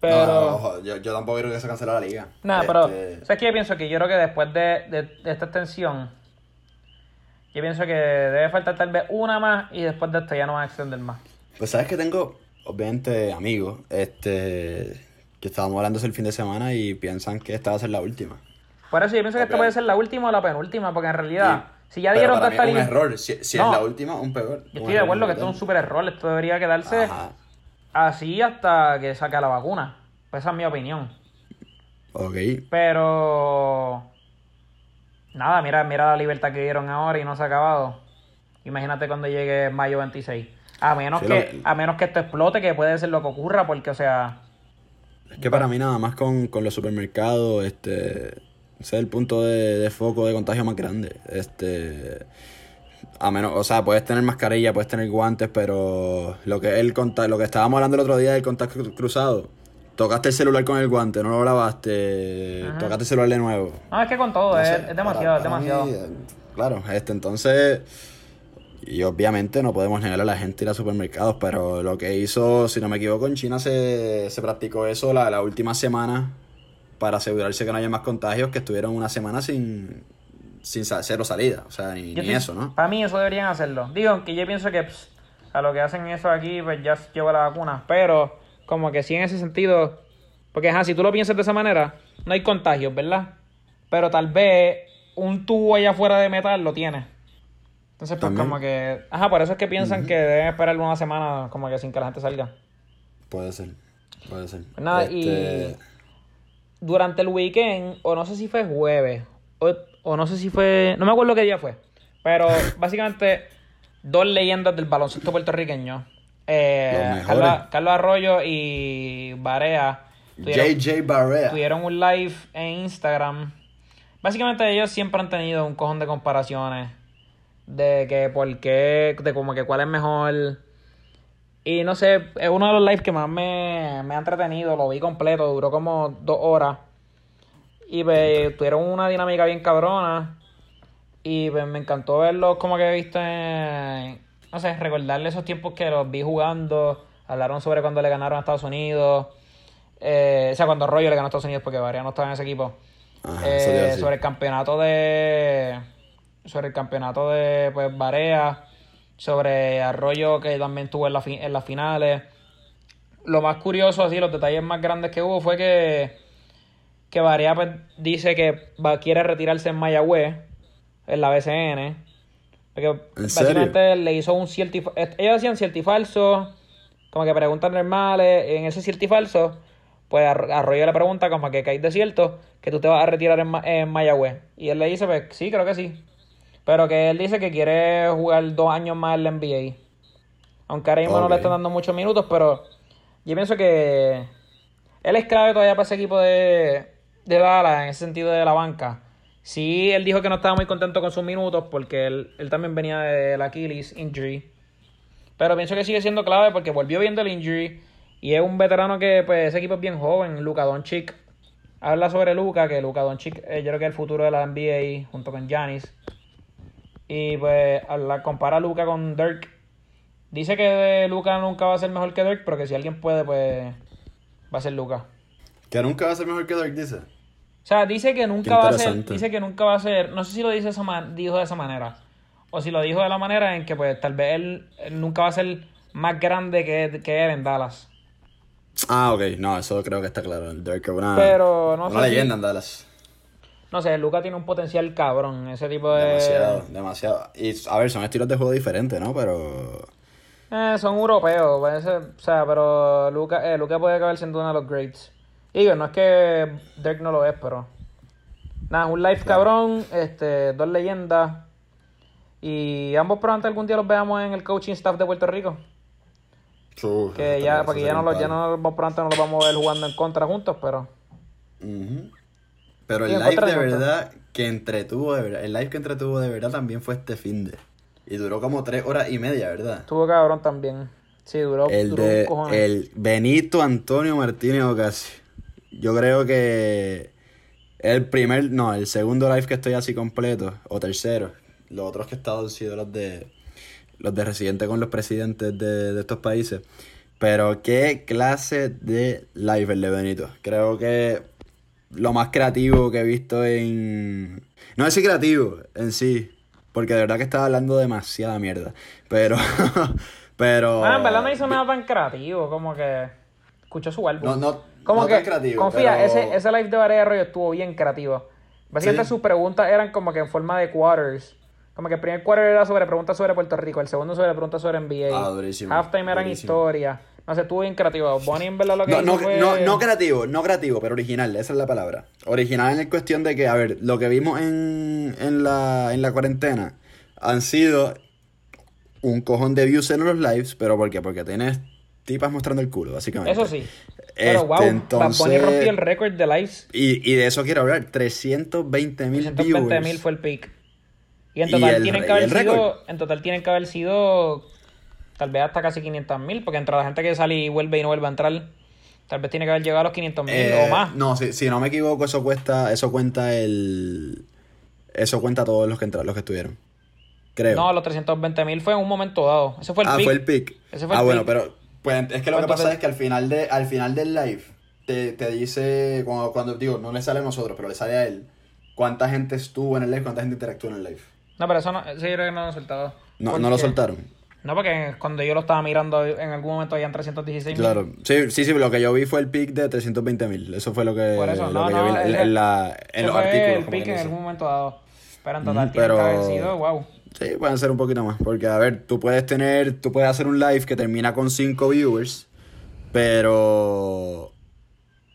Pero. No, ojo, yo, yo tampoco creo que se cancele la liga. Nada, pero. Este, ¿Sabes qué? Yo pienso que yo creo que después de, de, de esta extensión. Yo pienso que debe faltar tal vez una más y después de esto ya no van a extender más. Pues sabes que tengo, obviamente, amigos, este, que estábamos hablando el fin de semana y piensan que esta va a ser la última. Por eso yo pienso que esta puede ser la última o la penúltima, porque en realidad, Sí. si ya Pero dieron toda esta es un error. Si, si No. es la última, un peor. Yo estoy de acuerdo que esto es un super error. Esto debería quedarse Ajá. Así hasta que saque la vacuna. Pues esa es mi opinión. Ok. Pero. Nada, mira, mira la libertad que dieron ahora y no se ha acabado. Imagínate cuando llegue mayo 26. A menos, Sí, que, lo- a menos que esto explote, que puede ser lo que ocurra, porque, o sea. Es que para mí nada más con, con los supermercados, este, ese es el punto de, de foco de contagio más grande. Este, a menos, o sea, puedes tener mascarilla, puedes tener guantes, pero lo que el conta- lo que estábamos hablando el otro día del contacto cru- cruzado, tocaste el celular con el guante, no lo lavaste, Ajá. tocaste el celular de nuevo. No, es que con todo, es, demasiado, para- es demasiado. mí, eh, claro, este, entonces, y obviamente no podemos negar a la gente ir a supermercados, pero lo que hizo, si no me equivoco, en China se, se practicó eso la, la última semana para asegurarse que no haya más contagios, que estuvieron una semana sin, sin cero salida, o sea, ni, eso, ¿no? Para mí eso deberían hacerlo. Digo, aunque yo pienso que pss, a lo que hacen eso aquí, pues ya lleva la vacuna. Pero, como que sí en ese sentido. Porque, ajá, si tú lo piensas de esa manera, no hay contagios, ¿verdad? Pero tal vez un tubo allá afuera de metal lo tiene. Entonces, pues También. como que. Ajá, por eso es que piensan que deben esperar una semana, como que sin que la gente salga. Puede ser, puede ser. Pues nada, Este, y durante el weekend, o no sé si fue jueves, o, o no sé si fue, no me acuerdo qué día fue, pero básicamente dos leyendas del baloncesto puertorriqueño, eh. Carlos, Carlos Arroyo y Barea, tuvieron, JJ Barrea. tuvieron un live en Instagram. Básicamente ellos siempre han tenido un cojón de comparaciones de que por qué, de como que cuál es mejor. Y no sé, es uno de los lives que más me, me ha entretenido, lo vi completo, duró como dos horas. Y pues, tuvieron una dinámica bien cabrona. Y pues, me encantó verlos como que en, no sé, recordarle esos tiempos que los vi jugando. Hablaron sobre cuando le ganaron a Estados Unidos. Eh, o sea, cuando Arroyo le ganó a Estados Unidos porque Varia no estaba en ese equipo. Ajá, Eh, sobre el campeonato de sobre el campeonato de pues Barea sobre Arroyo que también tuvo en, la en las finales lo más curioso así los detalles más grandes que hubo fue que que Barea pues, dice que va, quiere retirarse en Mayagüez en la BCN porque ¿En básicamente le hizo un cierto ellos hacían cierto y falso como que preguntas normales en ese cierto y falso pues Ar- Arroyo le pregunta como que hay de cierto que tú te vas a retirar en, en Mayagüez. Y él le dice, pues sí, creo que sí. Pero que él dice que quiere jugar dos años más en la NBA. Aunque ahora mismo no le están dando muchos minutos, pero yo pienso que él es clave todavía para ese equipo de, de Dallas en ese sentido de la banca. Sí, él dijo que no estaba muy contento con sus minutos porque él, él también venía del Achilles injury. Pero pienso que sigue siendo clave porque volvió viendo el injury y es un veterano que, pues, ese equipo es bien joven. Luka Doncic habla sobre Luka, que Luka Doncic eh, yo creo que es el futuro de la NBA junto con Giannis. Y pues, habla, compara a Luka con Dirk. Dice que Luca nunca va a ser mejor que Dirk, pero que si alguien puede, pues va a ser Luca. Que nunca va a ser mejor que Dirk, dice. O sea, dice que nunca va a ser, dice que nunca va a ser, no sé si lo dice esa man- dijo de esa manera, o si lo dijo de la manera en que pues tal vez él, él nunca va a ser más grande que, que él en Dallas. Ah, ok. No, eso creo que está claro. El Dirk es una, Pero no una sé si- leyenda en Dallas. No sé, Luca tiene un potencial cabrón, ese tipo de... Demasiado, demasiado. Y, a ver, son estilos de juego diferentes, ¿no? Pero... Eh, son europeos, puede ser, o sea, pero Luca, eh, Luca puede acabar siendo uno de los greats. Digo, no es que Dirk no lo es, pero... Nada, un live cabrón, este, dos leyendas. Y ambos probablemente algún día los veamos en el coaching staff de Puerto Rico. Que ya, porque ya no, los, ya no, los- pronto no los vamos a ver jugando en contra juntos, pero... Ujú. Pero Sí, el live de contra. verdad que entretuvo de verdad. El live que entretuvo de verdad también fue este fin de. Y duró como tres horas y media, ¿verdad? Estuvo cabrón también. Sí, duró, El duró de un el Benito Antonio Martínez Ocasio. Yo creo que el primer, no, el segundo live que estoy así completo, o tercero. Los otros que he estado han sido los de los de residente con los presidentes de, de estos países. Pero qué clase de live el de Benito. Creo que lo más creativo que he visto en... No es creativo en sí, porque de verdad que estaba hablando demasiada mierda. Pero... pero... Bueno, en verdad no hizo nada tan creativo, como que escuchó su álbum. No, no, como no que, creativo, confía, pero- ese, ese live de Barea de Arroyo estuvo bien creativo. Básicamente Sí. sus preguntas eran como que en forma de quarters. Como que el primer quarter era sobre preguntas sobre Puerto Rico, el segundo sobre preguntas sobre NBA. Ah, durísimo, Halftime eran historia. No sé, estuvo bien creativo. Bonnie en verdad lo que No, hizo no, fue... no, no creativo, no creativo, pero original, esa es la palabra. Original en el cuestión de que, a ver, lo que vimos en, en, la, en la cuarentena han sido un cojón de views en los lives, pero ¿por qué? Porque tienes tipas mostrando el culo, básicamente. Eso sí. Pero Este, wow, Bad entonces- Bunny rompió el récord de lives. Y, y de eso quiero hablar, 320 mil 120 viewers. mil fue el pick. Y en Y total el tienen que y haber sido, en total tienen que haber sido tal vez hasta casi 500 mil, porque entre la gente que sale y vuelve y no vuelve a entrar, tal vez tiene que haber llegado a los 500 mil Eh, o más. No, si, si no me equivoco, eso cuesta, eso cuenta el... Eso cuenta todos los que entraron, los que estuvieron. Creo. No, los 320 mil fue en un momento dado. Ese fue el ah, pick. fue el pick. Ese fue ah, bueno, pero pues, es que lo que ¿Cuánto pasa es que al final de al final del live te, te dice cuando, cuando digo, no le sale a nosotros, pero le sale a él cuánta gente estuvo en el live, cuánta gente interactuó en el live. No, pero eso no, eso yo creo que no lo han soltado. No, ¿Por no lo soltaron. No, porque cuando yo lo estaba mirando en algún momento habían 316 mil. Claro. Sí, sí, sí, lo que yo vi fue el pick de 320 mil. Eso fue lo que, Por eso, lo no, que yo vi no, en, la, en los fue artículos. el quien en algún momento dado. Pero en total Mm, tiene que haber pero- sido, wow. Sí, pueden ser un poquito más. Porque, a ver, tú puedes tener, tú puedes hacer un live que termina con 5 viewers, pero.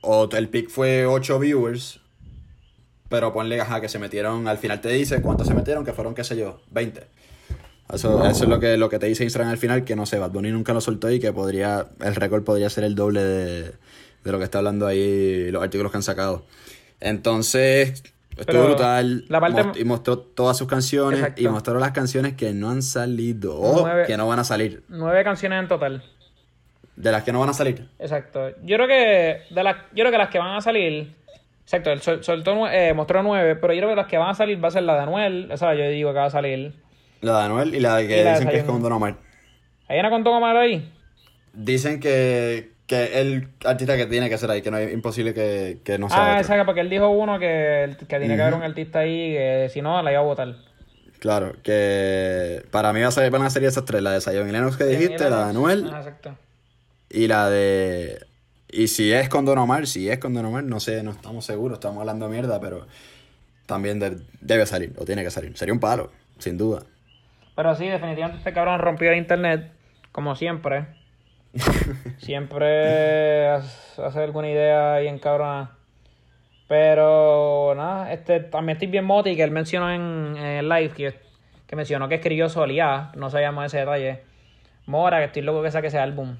O el pick fue 8 viewers, pero ponle, ajá, que se metieron, al final te dice cuántos se metieron, que fueron, qué sé yo, 20. Eso, eso es lo que, lo que te dice Instagram al final, que no sé, Bad Bunny nunca lo soltó y que podría, el récord podría ser el doble de, de lo que está hablando ahí los artículos que han sacado. Entonces, estuvo brutal. la parte- most- y mostró todas sus canciones Exacto. y mostró las canciones que no han salido o Nueve- que no van a salir. Nueve canciones en total. De las que no van a salir. Exacto. Yo creo que de las, yo creo que las que van a salir. Exacto, sol- soltó eh, mostró nueve, pero yo creo que las que van a salir va a ser la de Anuel. Esa yo digo que va a salir. La de Anuel y la de que la dicen que es con Don Omar. ¿Hay una con Don Omar ahí? Dicen que, que el artista que tiene que ser ahí, que no es imposible que, que no sea Ah, otro. esa, porque él dijo uno que, que tiene que haber un artista ahí que si no la iba a votar. Claro, que para mí va a ser, van a ser esas tres, la de Zion y Lennox que dijiste, la de Anuel Ah, exacto. y la de... Y si es con Don Omar, si es con Don Omar, no sé, no estamos seguros, estamos hablando mierda, pero también de- debe salir, o tiene que salir. Sería un palo, sin duda. Pero sí, definitivamente este cabrón rompió el internet, como siempre. siempre hace alguna idea ahí en cabrona. Pero nada, este también estoy bien moti que él mencionó en, en el live que, que mencionó que escribió Solía, no sabíamos ese detalle. Mora, que estoy loco que saque ese álbum.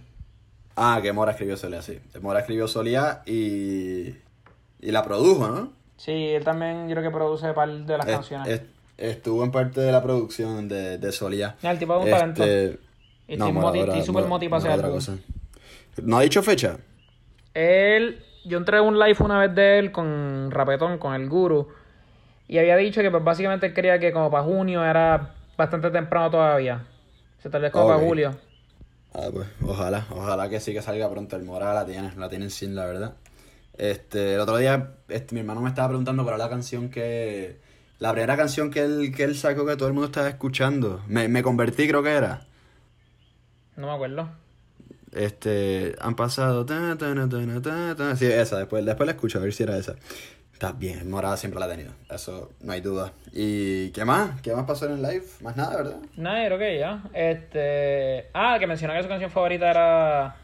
Ah, que Mora escribió Solía, sí. Mora escribió Solía y... Y la produjo, ¿no? Sí, él también yo creo que produce par de las Es- canciones. es- estuvo en parte de la producción de, de el tipo es un talento. Este, Y estoy moti- estoy súper Mora- moti para Mora ese otra álbum. cosa. ¿No ha dicho fecha? Él, yo entré un live una vez de él con Rapetón, con el Guru, y había dicho que pues básicamente él quería que como para junio era bastante temprano todavía. O sea, tal vez como para julio. Ah, pues, ojalá, ojalá que sí que salga pronto. El Mora la tiene, la tienen sin, la verdad. Este, el otro día, este, mi hermano me estaba preguntando cuál era la canción que. La primera canción que él, que él sacó que todo el mundo estaba escuchando. Me, me convertí, creo que era. No me acuerdo. Este, han pasado. ta, ta, ta, na, ta, ta. Sí, esa, después, después la escucho, a ver si era esa. Está bien, Morada siempre la ha tenido, eso no hay duda. ¿Y qué más? ¿Qué más pasó en el live? Más nada, ¿verdad? Nada, creo que ya. Este. Ah, que mencionó que su canción favorita era.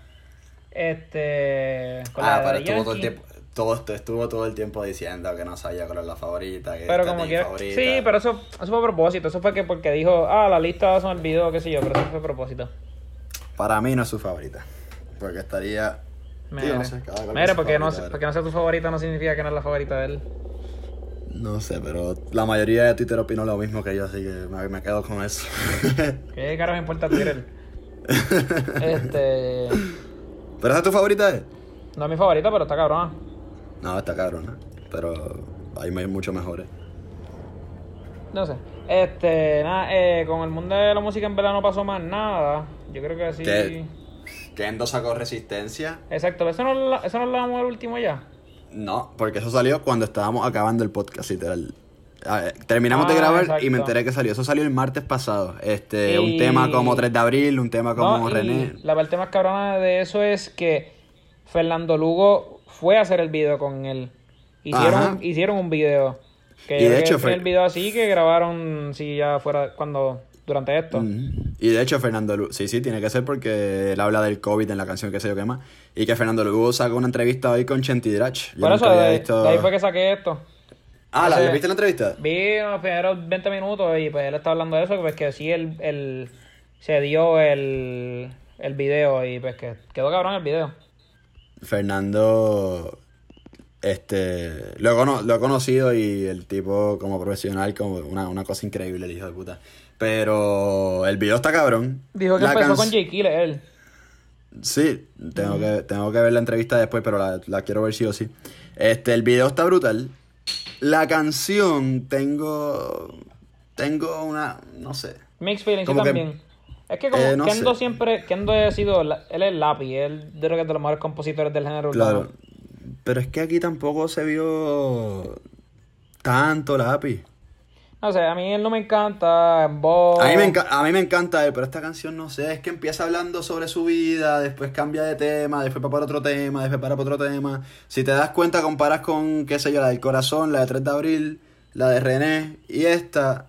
Este. con Ah, pero estuvo todo el tiempo, todo, esto- estuvo todo el tiempo diciendo que no sabía cuál es la favorita, que Pero como quiera. favorita. Sí, pero eso, eso fue a propósito. Eso fue que porque dijo, ah, la lista son el video, qué sé yo, pero eso fue a propósito. Para mí no es su favorita, porque estaría... Mire, Tío, no sé, cada cual con Mire, su porque, no, porque no sea tu favorita no significa que no es la favorita de él. No sé, pero la mayoría de Twitter opinó lo mismo que yo, así que me, me quedo con eso. ¿Qué carajo me importa Twitter? este. ¿Pero esa es tu favorita? eh? No es mi favorita, pero está cabrona. No, está cabrona, pero hay mucho mejores. No sé. Este, nada, eh, con el mundo de la música en verdad no pasó más nada. Yo creo que sí. ¿Qué? Kendo sacó Resistencia. Exacto, eso no, eso no lo damos al último ya. No, porque eso salió cuando estábamos acabando el podcast, literal. Ver, terminamos de Ah, grabar y exacto. me enteré que salió. Eso salió el martes pasado. Este, Y- un tema como 3 de abril, un tema como No, y René. La parte más cabrona de eso es que Fernando Lugo fue a hacer el video con él. Ajá. Hicieron, hicieron un video. Que Y de hecho fue- el video así que grabaron si ya fuera cuando durante esto. Mm. Y de hecho, Fernando Lugo, sí, sí, tiene que ser porque él habla del COVID en la canción que sé yo qué más. Y que Fernando Lugo sacó una entrevista hoy con Chenti Drach. Por eso, de, visto- de ahí fue que saqué esto. Ah, ¿la viste la entrevista? Vi los primeros 20 minutos y pues él está hablando de eso, pues que sí el, el se dio el, el video y pues que quedó cabrón el video. Fernando, este, lo he, cono- lo he conocido y el tipo como profesional, como una, una cosa increíble, el hijo de puta. Pero el video está cabrón. Dijo que La empezó con Jay Killer él. Sí, tengo que, tengo que ver la entrevista después, pero la, la quiero ver sí o sí. Este, el video está brutal. La canción tengo, tengo una, no sé. Mixed Feelings Como que- también. es que como eh, no Kendo sé. siempre, Kendo ha sido, él es lápiz, él creo que es de los mejores compositores del género urbano. Pero es que aquí tampoco se vio tanto lápiz. No sé, a mí él no me encanta. A mí, me enca- a mí me encanta él, pero esta canción no sé, es que empieza hablando sobre su vida, después cambia de tema, después va para otro tema, después para otro tema. Si te das cuenta, comparas con, qué sé yo, la del corazón, la de 3 de abril, la de René y esta.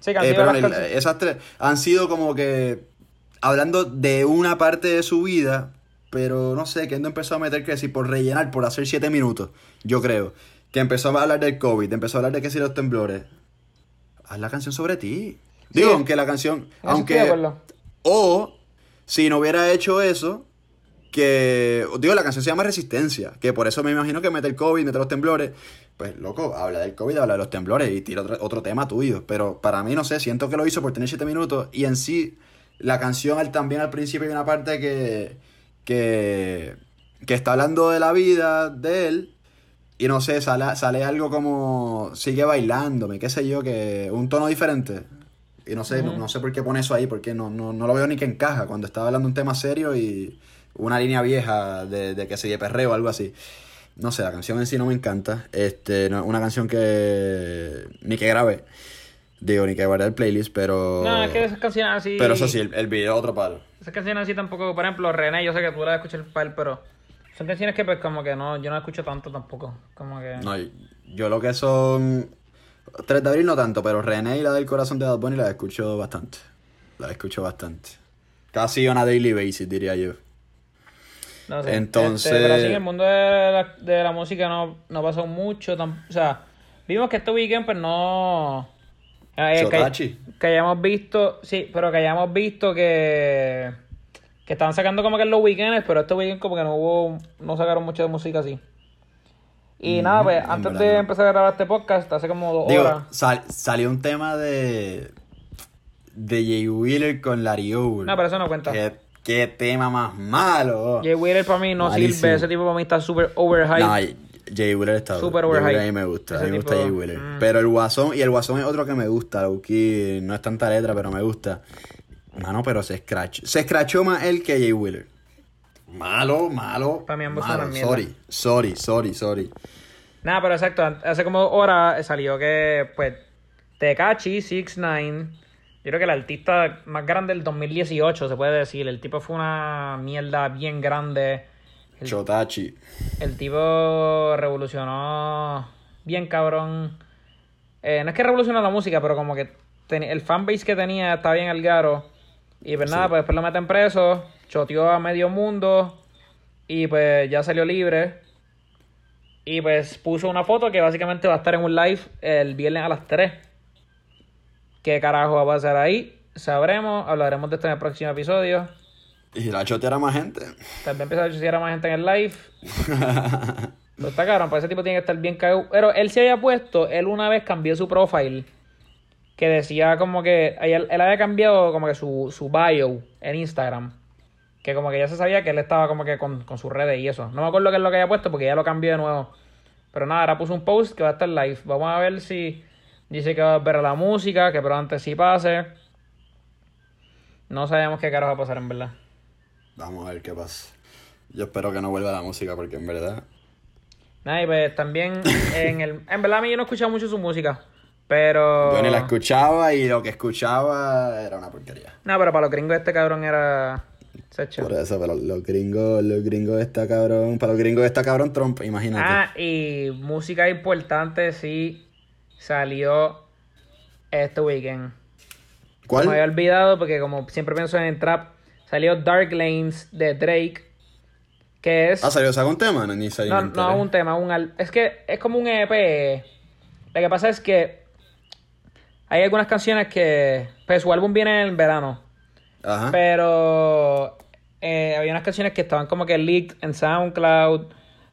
Sí, que han Eh, sido perdón, las el- canciones- esas tres han sido como que hablando de una parte de su vida, pero no sé, que no empezó a meter que si por rellenar, por hacer siete minutos, yo creo. Que empezó a hablar del COVID, empezó a hablar de que si los temblores. Haz la canción sobre ti. Digo, Sí. aunque la canción, eso aunque o si no hubiera hecho eso, que digo, la canción se llama Resistencia, que por eso me imagino que mete el COVID, mete los temblores. Pues loco, habla del COVID, habla de los temblores y tira otro, otro tema tuyo. Pero para mí, no sé, siento que lo hizo por tener 7 minutos y en sí, la canción al- también al principio hay una parte que, que, que está hablando de la vida de él. Y no sé, sale, sale algo como sigue bailándome, qué sé yo, que un tono diferente. Y no sé, no, no sé por qué pone eso ahí, porque no, no, no lo veo ni que encaja cuando está hablando un tema serio y una línea vieja de, de que se de perreo o algo así. No sé, la canción en sí no me encanta. Este, no, una canción que ni que grabé. Digo, ni que guardé el playlist, pero. No, es que esas canciones así. Pero eso sí, el, el video otro palo. Esas canciones así tampoco, por ejemplo, René, yo sé que tú la escuchas el par, pero son canciones que pues como que no, yo no escucho tanto tampoco. Como que. No, yo lo que son. 3 de abril no tanto, pero René y la del corazón de Bad Bunny la escucho bastante. La escucho bastante. Casi on a daily basis, diría yo. No sé. Entonces- Este, pero así en el mundo de la, de la música no, no pasó mucho. o sea, vimos que este weekend pues no... eh, Shotachi. que, que hayamos visto, sí, pero que hayamos visto que... Que estaban sacando como que en los weekends, pero este weekend como que no hubo... No sacaron mucho de música así. Y Mm, nada, pues antes verdad de empezar a grabar este podcast, hace como dos Digo, horas... sal- salió un tema de. de Jay Wheeler con Larry Over. No, pero eso no cuenta. ¿Qué, qué tema más malo. Jay Wheeler para mí no Malísimo. sirve, ese tipo para mí está súper overhyped. No, Jay Wheeler está Super Jay Wheeler a mí me gusta, a Ese mí me gusta Jay Wheeler. mm. Pero el Guasón, y el Guasón es otro que me gusta, Loki, no es tanta letra, pero me gusta. Mano, pero se escrachó. Se escrachó más él que Jay Wheeler. Malo, malo. Para mí ambos malo. Sorry, sorry, sorry, sorry. Nada, pero exacto, hace como hora salió que, pues, Tekachi 69, yo creo que el artista más grande del 2018, se puede decir. El tipo fue una mierda bien grande. El, Chotachi. el tipo revolucionó bien cabrón. Eh, no es que revolucionó la música, pero como que ten- el fanbase que tenía estaba bien al garo. Y pues Sí. nada, pues después lo meten preso, choteó a medio mundo y pues ya salió libre. Y pues puso una foto que básicamente va a estar en un live el viernes a las 3. ¿Qué carajo va a pasar ahí? Sabremos, hablaremos de esto en el próximo episodio. Y la choteara más gente. Vez empieza a chusear a más gente en el live. Pero está cabrón, para ese tipo tiene que estar bien cagado. Pero él se había puesto, él una vez cambió su profile. Que decía como que. Él, él había cambiado como que su, su bio en Instagram. Que como que ya se sabía que él estaba como que con, con sus redes y eso. No me acuerdo qué es lo que había puesto porque ya lo cambió de nuevo. Pero nada, ahora puso un post que va a estar live. Vamos a ver si dice que va a ver a la música, que probablemente sí pase. No sabemos qué carajo va a pasar en verdad. Vamos a ver qué pasa. Yo espero que no vuelva la música porque en verdad. Nada, y pues también en el... En verdad a mí yo no he escuchado mucho su música. Pero... Yo ni la escuchaba y lo que escuchaba era una porquería. No, pero para los gringos este cabrón era... Secho. Por eso, pero los gringos, los gringos está cabrón. Para los gringos está cabrón Trump, imagínate. Ah, y música importante sí salió este weekend. ¿Cuál? Me había olvidado porque como siempre pienso en trap, salió Dark Lanes de Drake. Que es... Ah, salió, sacó un tema, no, ni. No, no un tema, un al- es que es como un EP. Lo que pasa es que hay algunas canciones que pues su álbum viene en el verano, Ajá. pero eh, había unas canciones que estaban como que leaked en SoundCloud.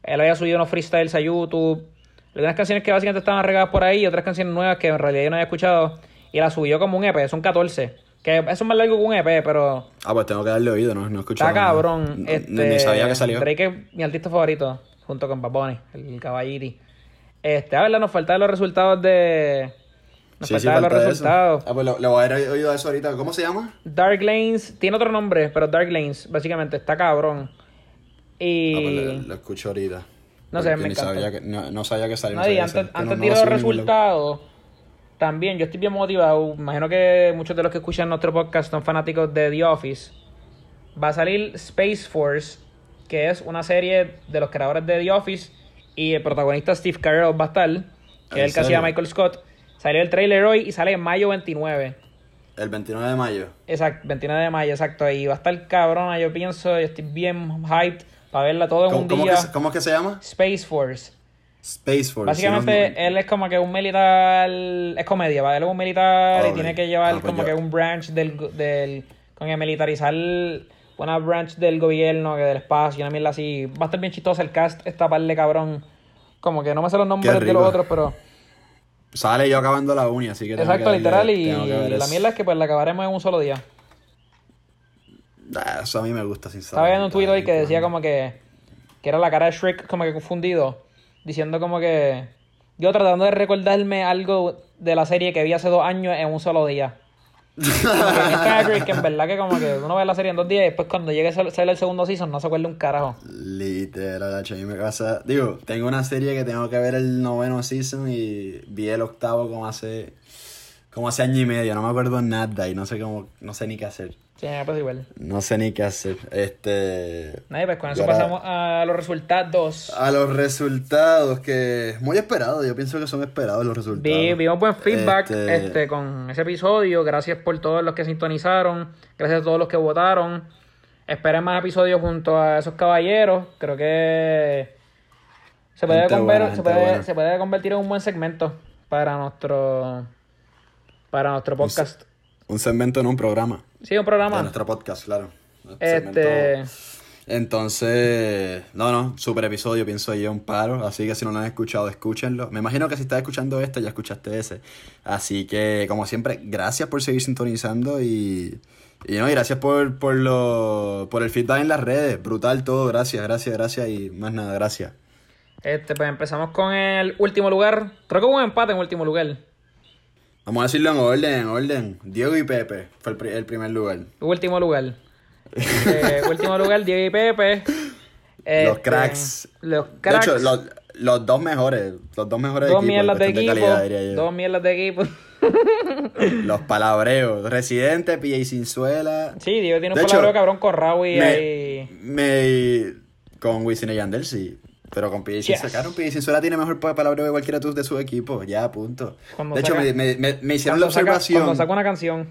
Él había subido unos freestyles a YouTube. Algunas canciones que básicamente estaban regadas por ahí, otras canciones nuevas que en realidad yo no había escuchado y las subió como un EP, son 14. Que eso es más largo que un EP, pero Ah, pues tengo que darle oído, no, no he escuchado. Está cabrón. No- este, Ni sabía que salió. Drake es mi artista favorito, junto con Bunny, el caballiti. Este, a ver, nos faltan los resultados de. Nos Sí, sí, faltaban falta los eso. resultados. Ah, pues lo- le voy a haber oído eso ahorita. ¿Cómo se llama? Dark Lanes, tiene otro nombre, pero Dark Lanes, básicamente, está cabrón. Y. Ah, pues lo, lo escucho ahorita. No sé, me encanta. sabía que, no, no sabía que salió. no No, y antes, antes no- a los resultados, también yo estoy bien motivado. Imagino que muchos de los que escuchan nuestro podcast son fanáticos de The Office. Va a salir Space Force, que es una serie de los creadores de The Office. Y el protagonista Steve Carell va a estar, que ¿En es el que hacía? Michael Scott. Salió el trailer hoy y sale en mayo 29. El 29 de mayo. Exacto, 29 de mayo, exacto. Y va a estar cabrona, yo pienso. Yo estoy bien hyped para verla todo en ¿Cómo, un cómo día. que, cómo que se llama? Space Force. Space Force. Básicamente, no- él es como que un militar. Es comedia, ¿vale? Él es un militar y tiene que llevar Ah, pues como yo- que un branch del. del con que militarizar una branch del gobierno, que del espacio, una mierda así. Va a estar bien chistoso el cast, esta par de cabrón. Como que no me sé los nombres de los otros, pero. Sale yo acabando la uni, así que. Exacto, que darle- literal. Y la mierda es que pues la acabaremos en un solo día. Ah, Eso a mí me gusta, Estaba sinceramente. viendo un tweet hoy que decía como que, que era la cara de Shrek como que confundido, diciendo como que yo tratando de recordarme algo de la serie que vi hace dos años en un solo día. Que Shrek, que en verdad que como que uno ve la serie en dos días y después cuando llegue a salir el segundo season no se acuerda un carajo. Literal, a mí me pasa. Digo, tengo una serie que tengo que ver el noveno season y vi el octavo como hace. como hace año y medio. No me acuerdo nada y no sé cómo. no sé ni qué hacer. Sí, pues igual. No sé ni qué hacer. Este. Nadie, pues con eso ahora- pasamos a los resultados. A los resultados que. Muy esperados, yo pienso que son esperados los resultados. Vi, vimos buen feedback Este, este, con ese episodio. Gracias por todos los que sintonizaron. Gracias a todos los que votaron. Esperen más episodios junto a esos caballeros. Creo que se puede, buena, se, puede, se puede convertir en un buen segmento para nuestro para nuestro podcast. Un segmento en un programa. Sí, un De programa. nuestro podcast, claro. Este, Segmento- Entonces, no, no, super episodio, pienso yo, un paro. Así que si no lo han escuchado, escúchenlo. Me imagino que si estás escuchando este, ya escuchaste ese. Así que, como siempre, gracias por seguir sintonizando y, y, no, y gracias por, por, lo, por el feedback en las redes. Brutal todo, gracias, gracias, gracias y más nada, gracias. este, pues empezamos con el último lugar. Creo que hubo un empate en último lugar. Vamos a decirlo en orden, en orden. Diego y Pepe fue el, pri- el primer lugar. Último lugar. Eh, último lugar, Diego y Pepe. los Este, cracks. Los cracks. De hecho, los, los dos mejores. Los dos mejores dos equipos. de equipo. calidad, diría yo. dos mierdas de equipo. Los palabreos. Residente, PJ Sinzuela. Sí, Diego tiene un De hecho, palabreo cabrón con Rawi me, ahí. me- con Wisin y Yandel, sí. Pero con PJ Yes. Claro, PJ Sinzuela tiene mejor pa- palabreo que cualquiera de tus- de su equipo. Ya, punto. Cuando de hecho, saca- me, me- me- me hicieron la Cuando saca, observación. cuando saca una canción.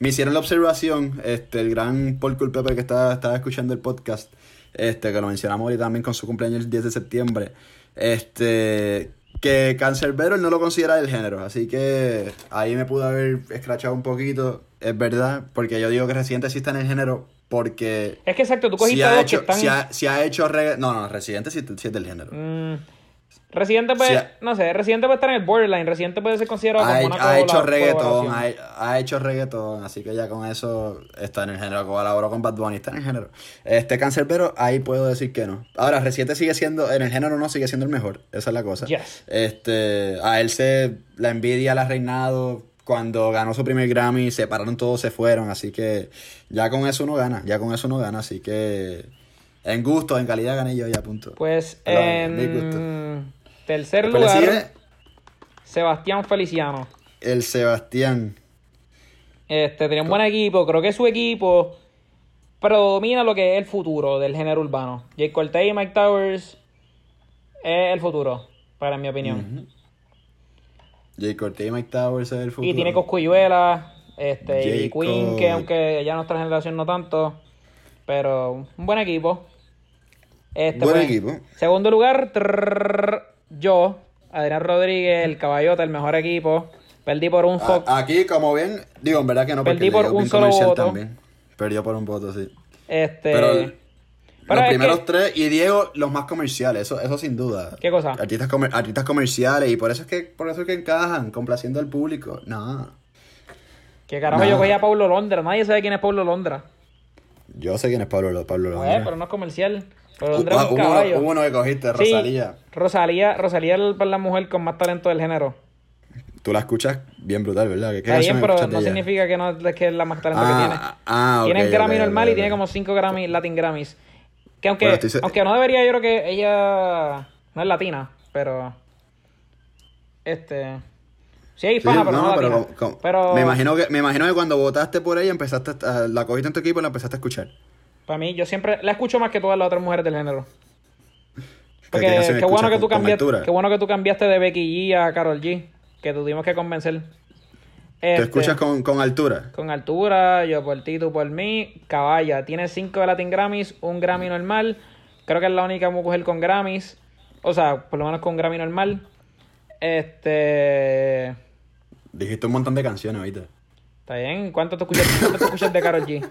Me hicieron la observación, este, el gran Paul Culpeper que estaba, estaba escuchando el podcast, este, que lo mencionamos ahorita también con su cumpleaños el 10 de septiembre, este, que Cancerbero él no lo considera del género, así que ahí me pudo haber escrachado un poquito, es verdad, porque yo digo que Residente sí está en el género porque Es que exacto, tú si cogiste ha, dos hecho, que están. si, ha, si ha hecho reggae... No, no, Residente sí, sí es del género. Mm, Residente puede, ha- no sé, Residente puede estar en el borderline, Residente puede ser considerado Ha, como una ha hecho reggaetón, ha, ha hecho reggaetón, así que ya con eso está en el género. Colaboró con Bad Bunny, está en el género. Este Cancerbero, ahí puedo decir que no. Ahora, Reciente sigue siendo, en el género no sigue siendo el mejor, esa es la cosa. Yes. Este, a él se, la envidia la ha reinado. Cuando ganó su primer Grammy, se pararon todos, se fueron, así que ya con eso uno gana, ya con eso uno gana, así que en gusto, en calidad gané yo ya, punto. Pues Perdón, en tercer Después lugar, sigue Sebastián Feliciano. el Sebastián. Este, tenía un buen equipo, creo que su equipo predomina lo que es el futuro del género urbano. Jake Cortez y Mike Towers es el futuro, para mi opinión. Jay Cortez y Mike Towers es el futuro. Y tiene Coscuyuela, este, y. Queen, que aunque ya nuestra generación no tanto, pero un buen equipo. Este, Buen pues, equipo. Segundo lugar, trrr, yo, Adrián Rodríguez, el caballota, el mejor equipo. Perdí por un foco. Aquí, como ven, digo, en verdad que no, Perdí por un solo voto. también. Perdió por un voto, sí. Este, Pero pero los primeros que- tres y Diego los más comerciales, eso, eso sin duda. ¿Qué cosa? Artistas, comer- artistas comerciales y por eso es que por eso es que encajan, complaciendo al público. No. Que carajo No. yo cogía a Pablo Londra. Nadie sabe quién es Pablo Londra. Yo sé quién es Pablo, Pablo Pues, Londra. pero no es comercial. Pablo Uh, Londra es ah, un hubo, uno, caballo. hubo uno que cogiste, Sí, Rosalía. Rosalía, Rosalía es la mujer con más talento del género. Tú la escuchas bien brutal, ¿verdad? ¿Qué, Está bien, pero no ella? significa que no es que es la más talento que tiene. Ah, ah, ok, tiene el Grammy normal y tiene como 5 Grammy, Latin Grammys. Que aunque, Bueno, estoy se- aunque no debería, yo creo que ella no es latina, pero. Este. Sí, es Sí, hispana, pero no, no, pero, latina. como- Pero me imagino que me imagino que cuando votaste por ella empezaste a- la cogiste en tu equipo y la empezaste a escuchar. para mí, yo siempre la escucho más que todas las otras mujeres del género. ¿Qué Porque qué bueno que tú cambiaste, qué bueno que tú cambiaste de Becky G a Carol G, que tuvimos que convencer. ¿Te Este, escuchas con, con altura? Con altura, yo por ti, tú por mí. Caballa, tiene 5 de Latin Grammys, un Grammy normal. Creo que es la única mujer con Grammys. O sea, por lo menos con Grammy normal. Este. Dijiste un montón de canciones ahorita. Está bien. ¿Cuánto te escuchas, cuánto te escuchas de Carol G?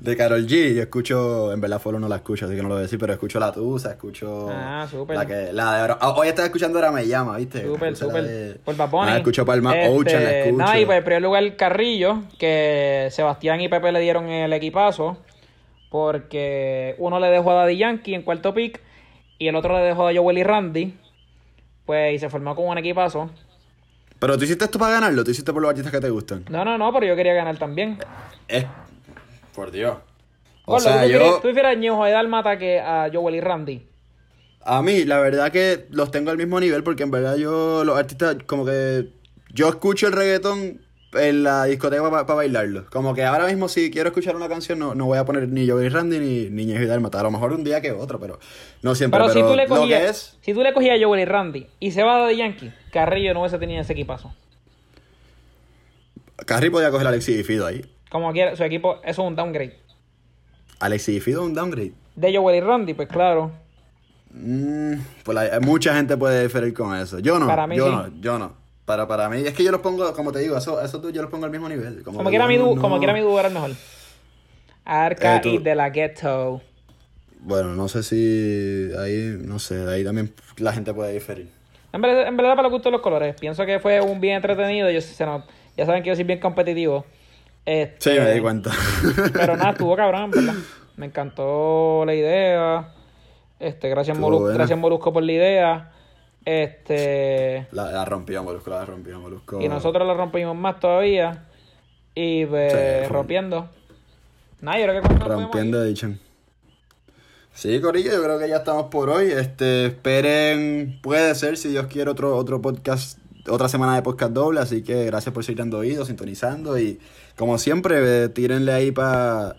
De Carol G, yo escucho, en verdad Follow no la escucho, así que no lo voy a decir, pero escucho La Tusa, escucho... Ah, súper. La que, la de ahora, hoy estaba escuchando Ahora Me Llama, ¿viste? Súper, la súper. Por Bunny. Ah, escucho Palma Este, Ocean, la escucho. Nada, y pues en primer lugar Carrillo, que Sebastián y Pepe le dieron el equipazo. Porque uno le dejó a Daddy Yankee en cuarto pick y el otro le dejó a Joel y Randy. Pues y se formó con un equipazo. Pero tú hiciste esto para ganarlo, tú hiciste por los artistas que te gustan. No, no, no, pero yo quería ganar también. Es... Por Dios. O sea, ¿tú, yo... prefieres- tú prefieres a Ñejo de Dálmata que a Joel y Randy? A mí, la verdad que los tengo al mismo nivel porque en verdad yo, los artistas, como que yo escucho el reggaetón en la discoteca para bailarlo. Como que ahora mismo si quiero escuchar una canción no, no voy a poner ni Joey Randy ni, ni Ñejo y Dálmata. A lo mejor un día que otro, pero no siempre. Pero, Pero, si tú le cogías, es, si tú le cogías a Joel y Randy y se va a Daddy Yankee, Carrillo no hubiese tenido ese equipazo. Carrie podía coger a Alexis y Fido ahí. Como quiera, su equipo, eso es un downgrade. Alexis y Fido es un downgrade. De Joel y Randy, pues claro. Mm, pues la- mucha gente puede diferir con eso. Yo no, Para mí yo sí. no, yo no. Para, para mí, es que yo los pongo, como te digo, esos eso tú yo los pongo al mismo nivel. Como, quiera, mi no- no- como quiera mi dúo era el mejor. Arca Eh, y de la Ghetto. Bueno, no sé si ahí, no sé, ahí también la gente puede diferir. En verdad, en verdad para los gustos de los colores. Pienso que fue un bien entretenido. Yo, se nos- ya saben que yo soy bien competitivo. Este, Sí, me di cuenta. Pero nada, estuvo cabrón, ¿verdad? Me encantó la idea. Este, gracias, Estuvo Molu- buena. gracias Molusco por la idea. Este. La, la rompió Molusco, la rompió Molusco. Y nosotros lo rompimos más todavía. Y pues, Sí, fue- rompiendo. Nada, yo creo que Rompiendo Edition. Sí, Corillo, yo creo que ya estamos por hoy. Este, esperen, puede ser, si Dios quiere, otro, otro podcast, otra semana de podcast doble. Así que gracias por seguir dando oídos, sintonizando. Y como siempre, eh, tírenle ahí para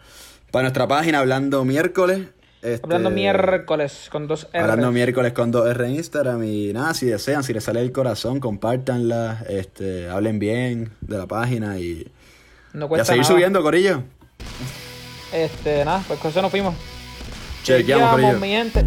nuestra página hablando miércoles. Este, Hablando miércoles con dos R. Hablando miércoles con 2R en Instagram y nada, si desean, si les sale el corazón, compártanla, este, hablen bien de la página y, No y a cuesta seguir nada. subiendo, Corillo. Este, nada, pues con eso nos fuimos. Chequeamos, Corillo. mi gente.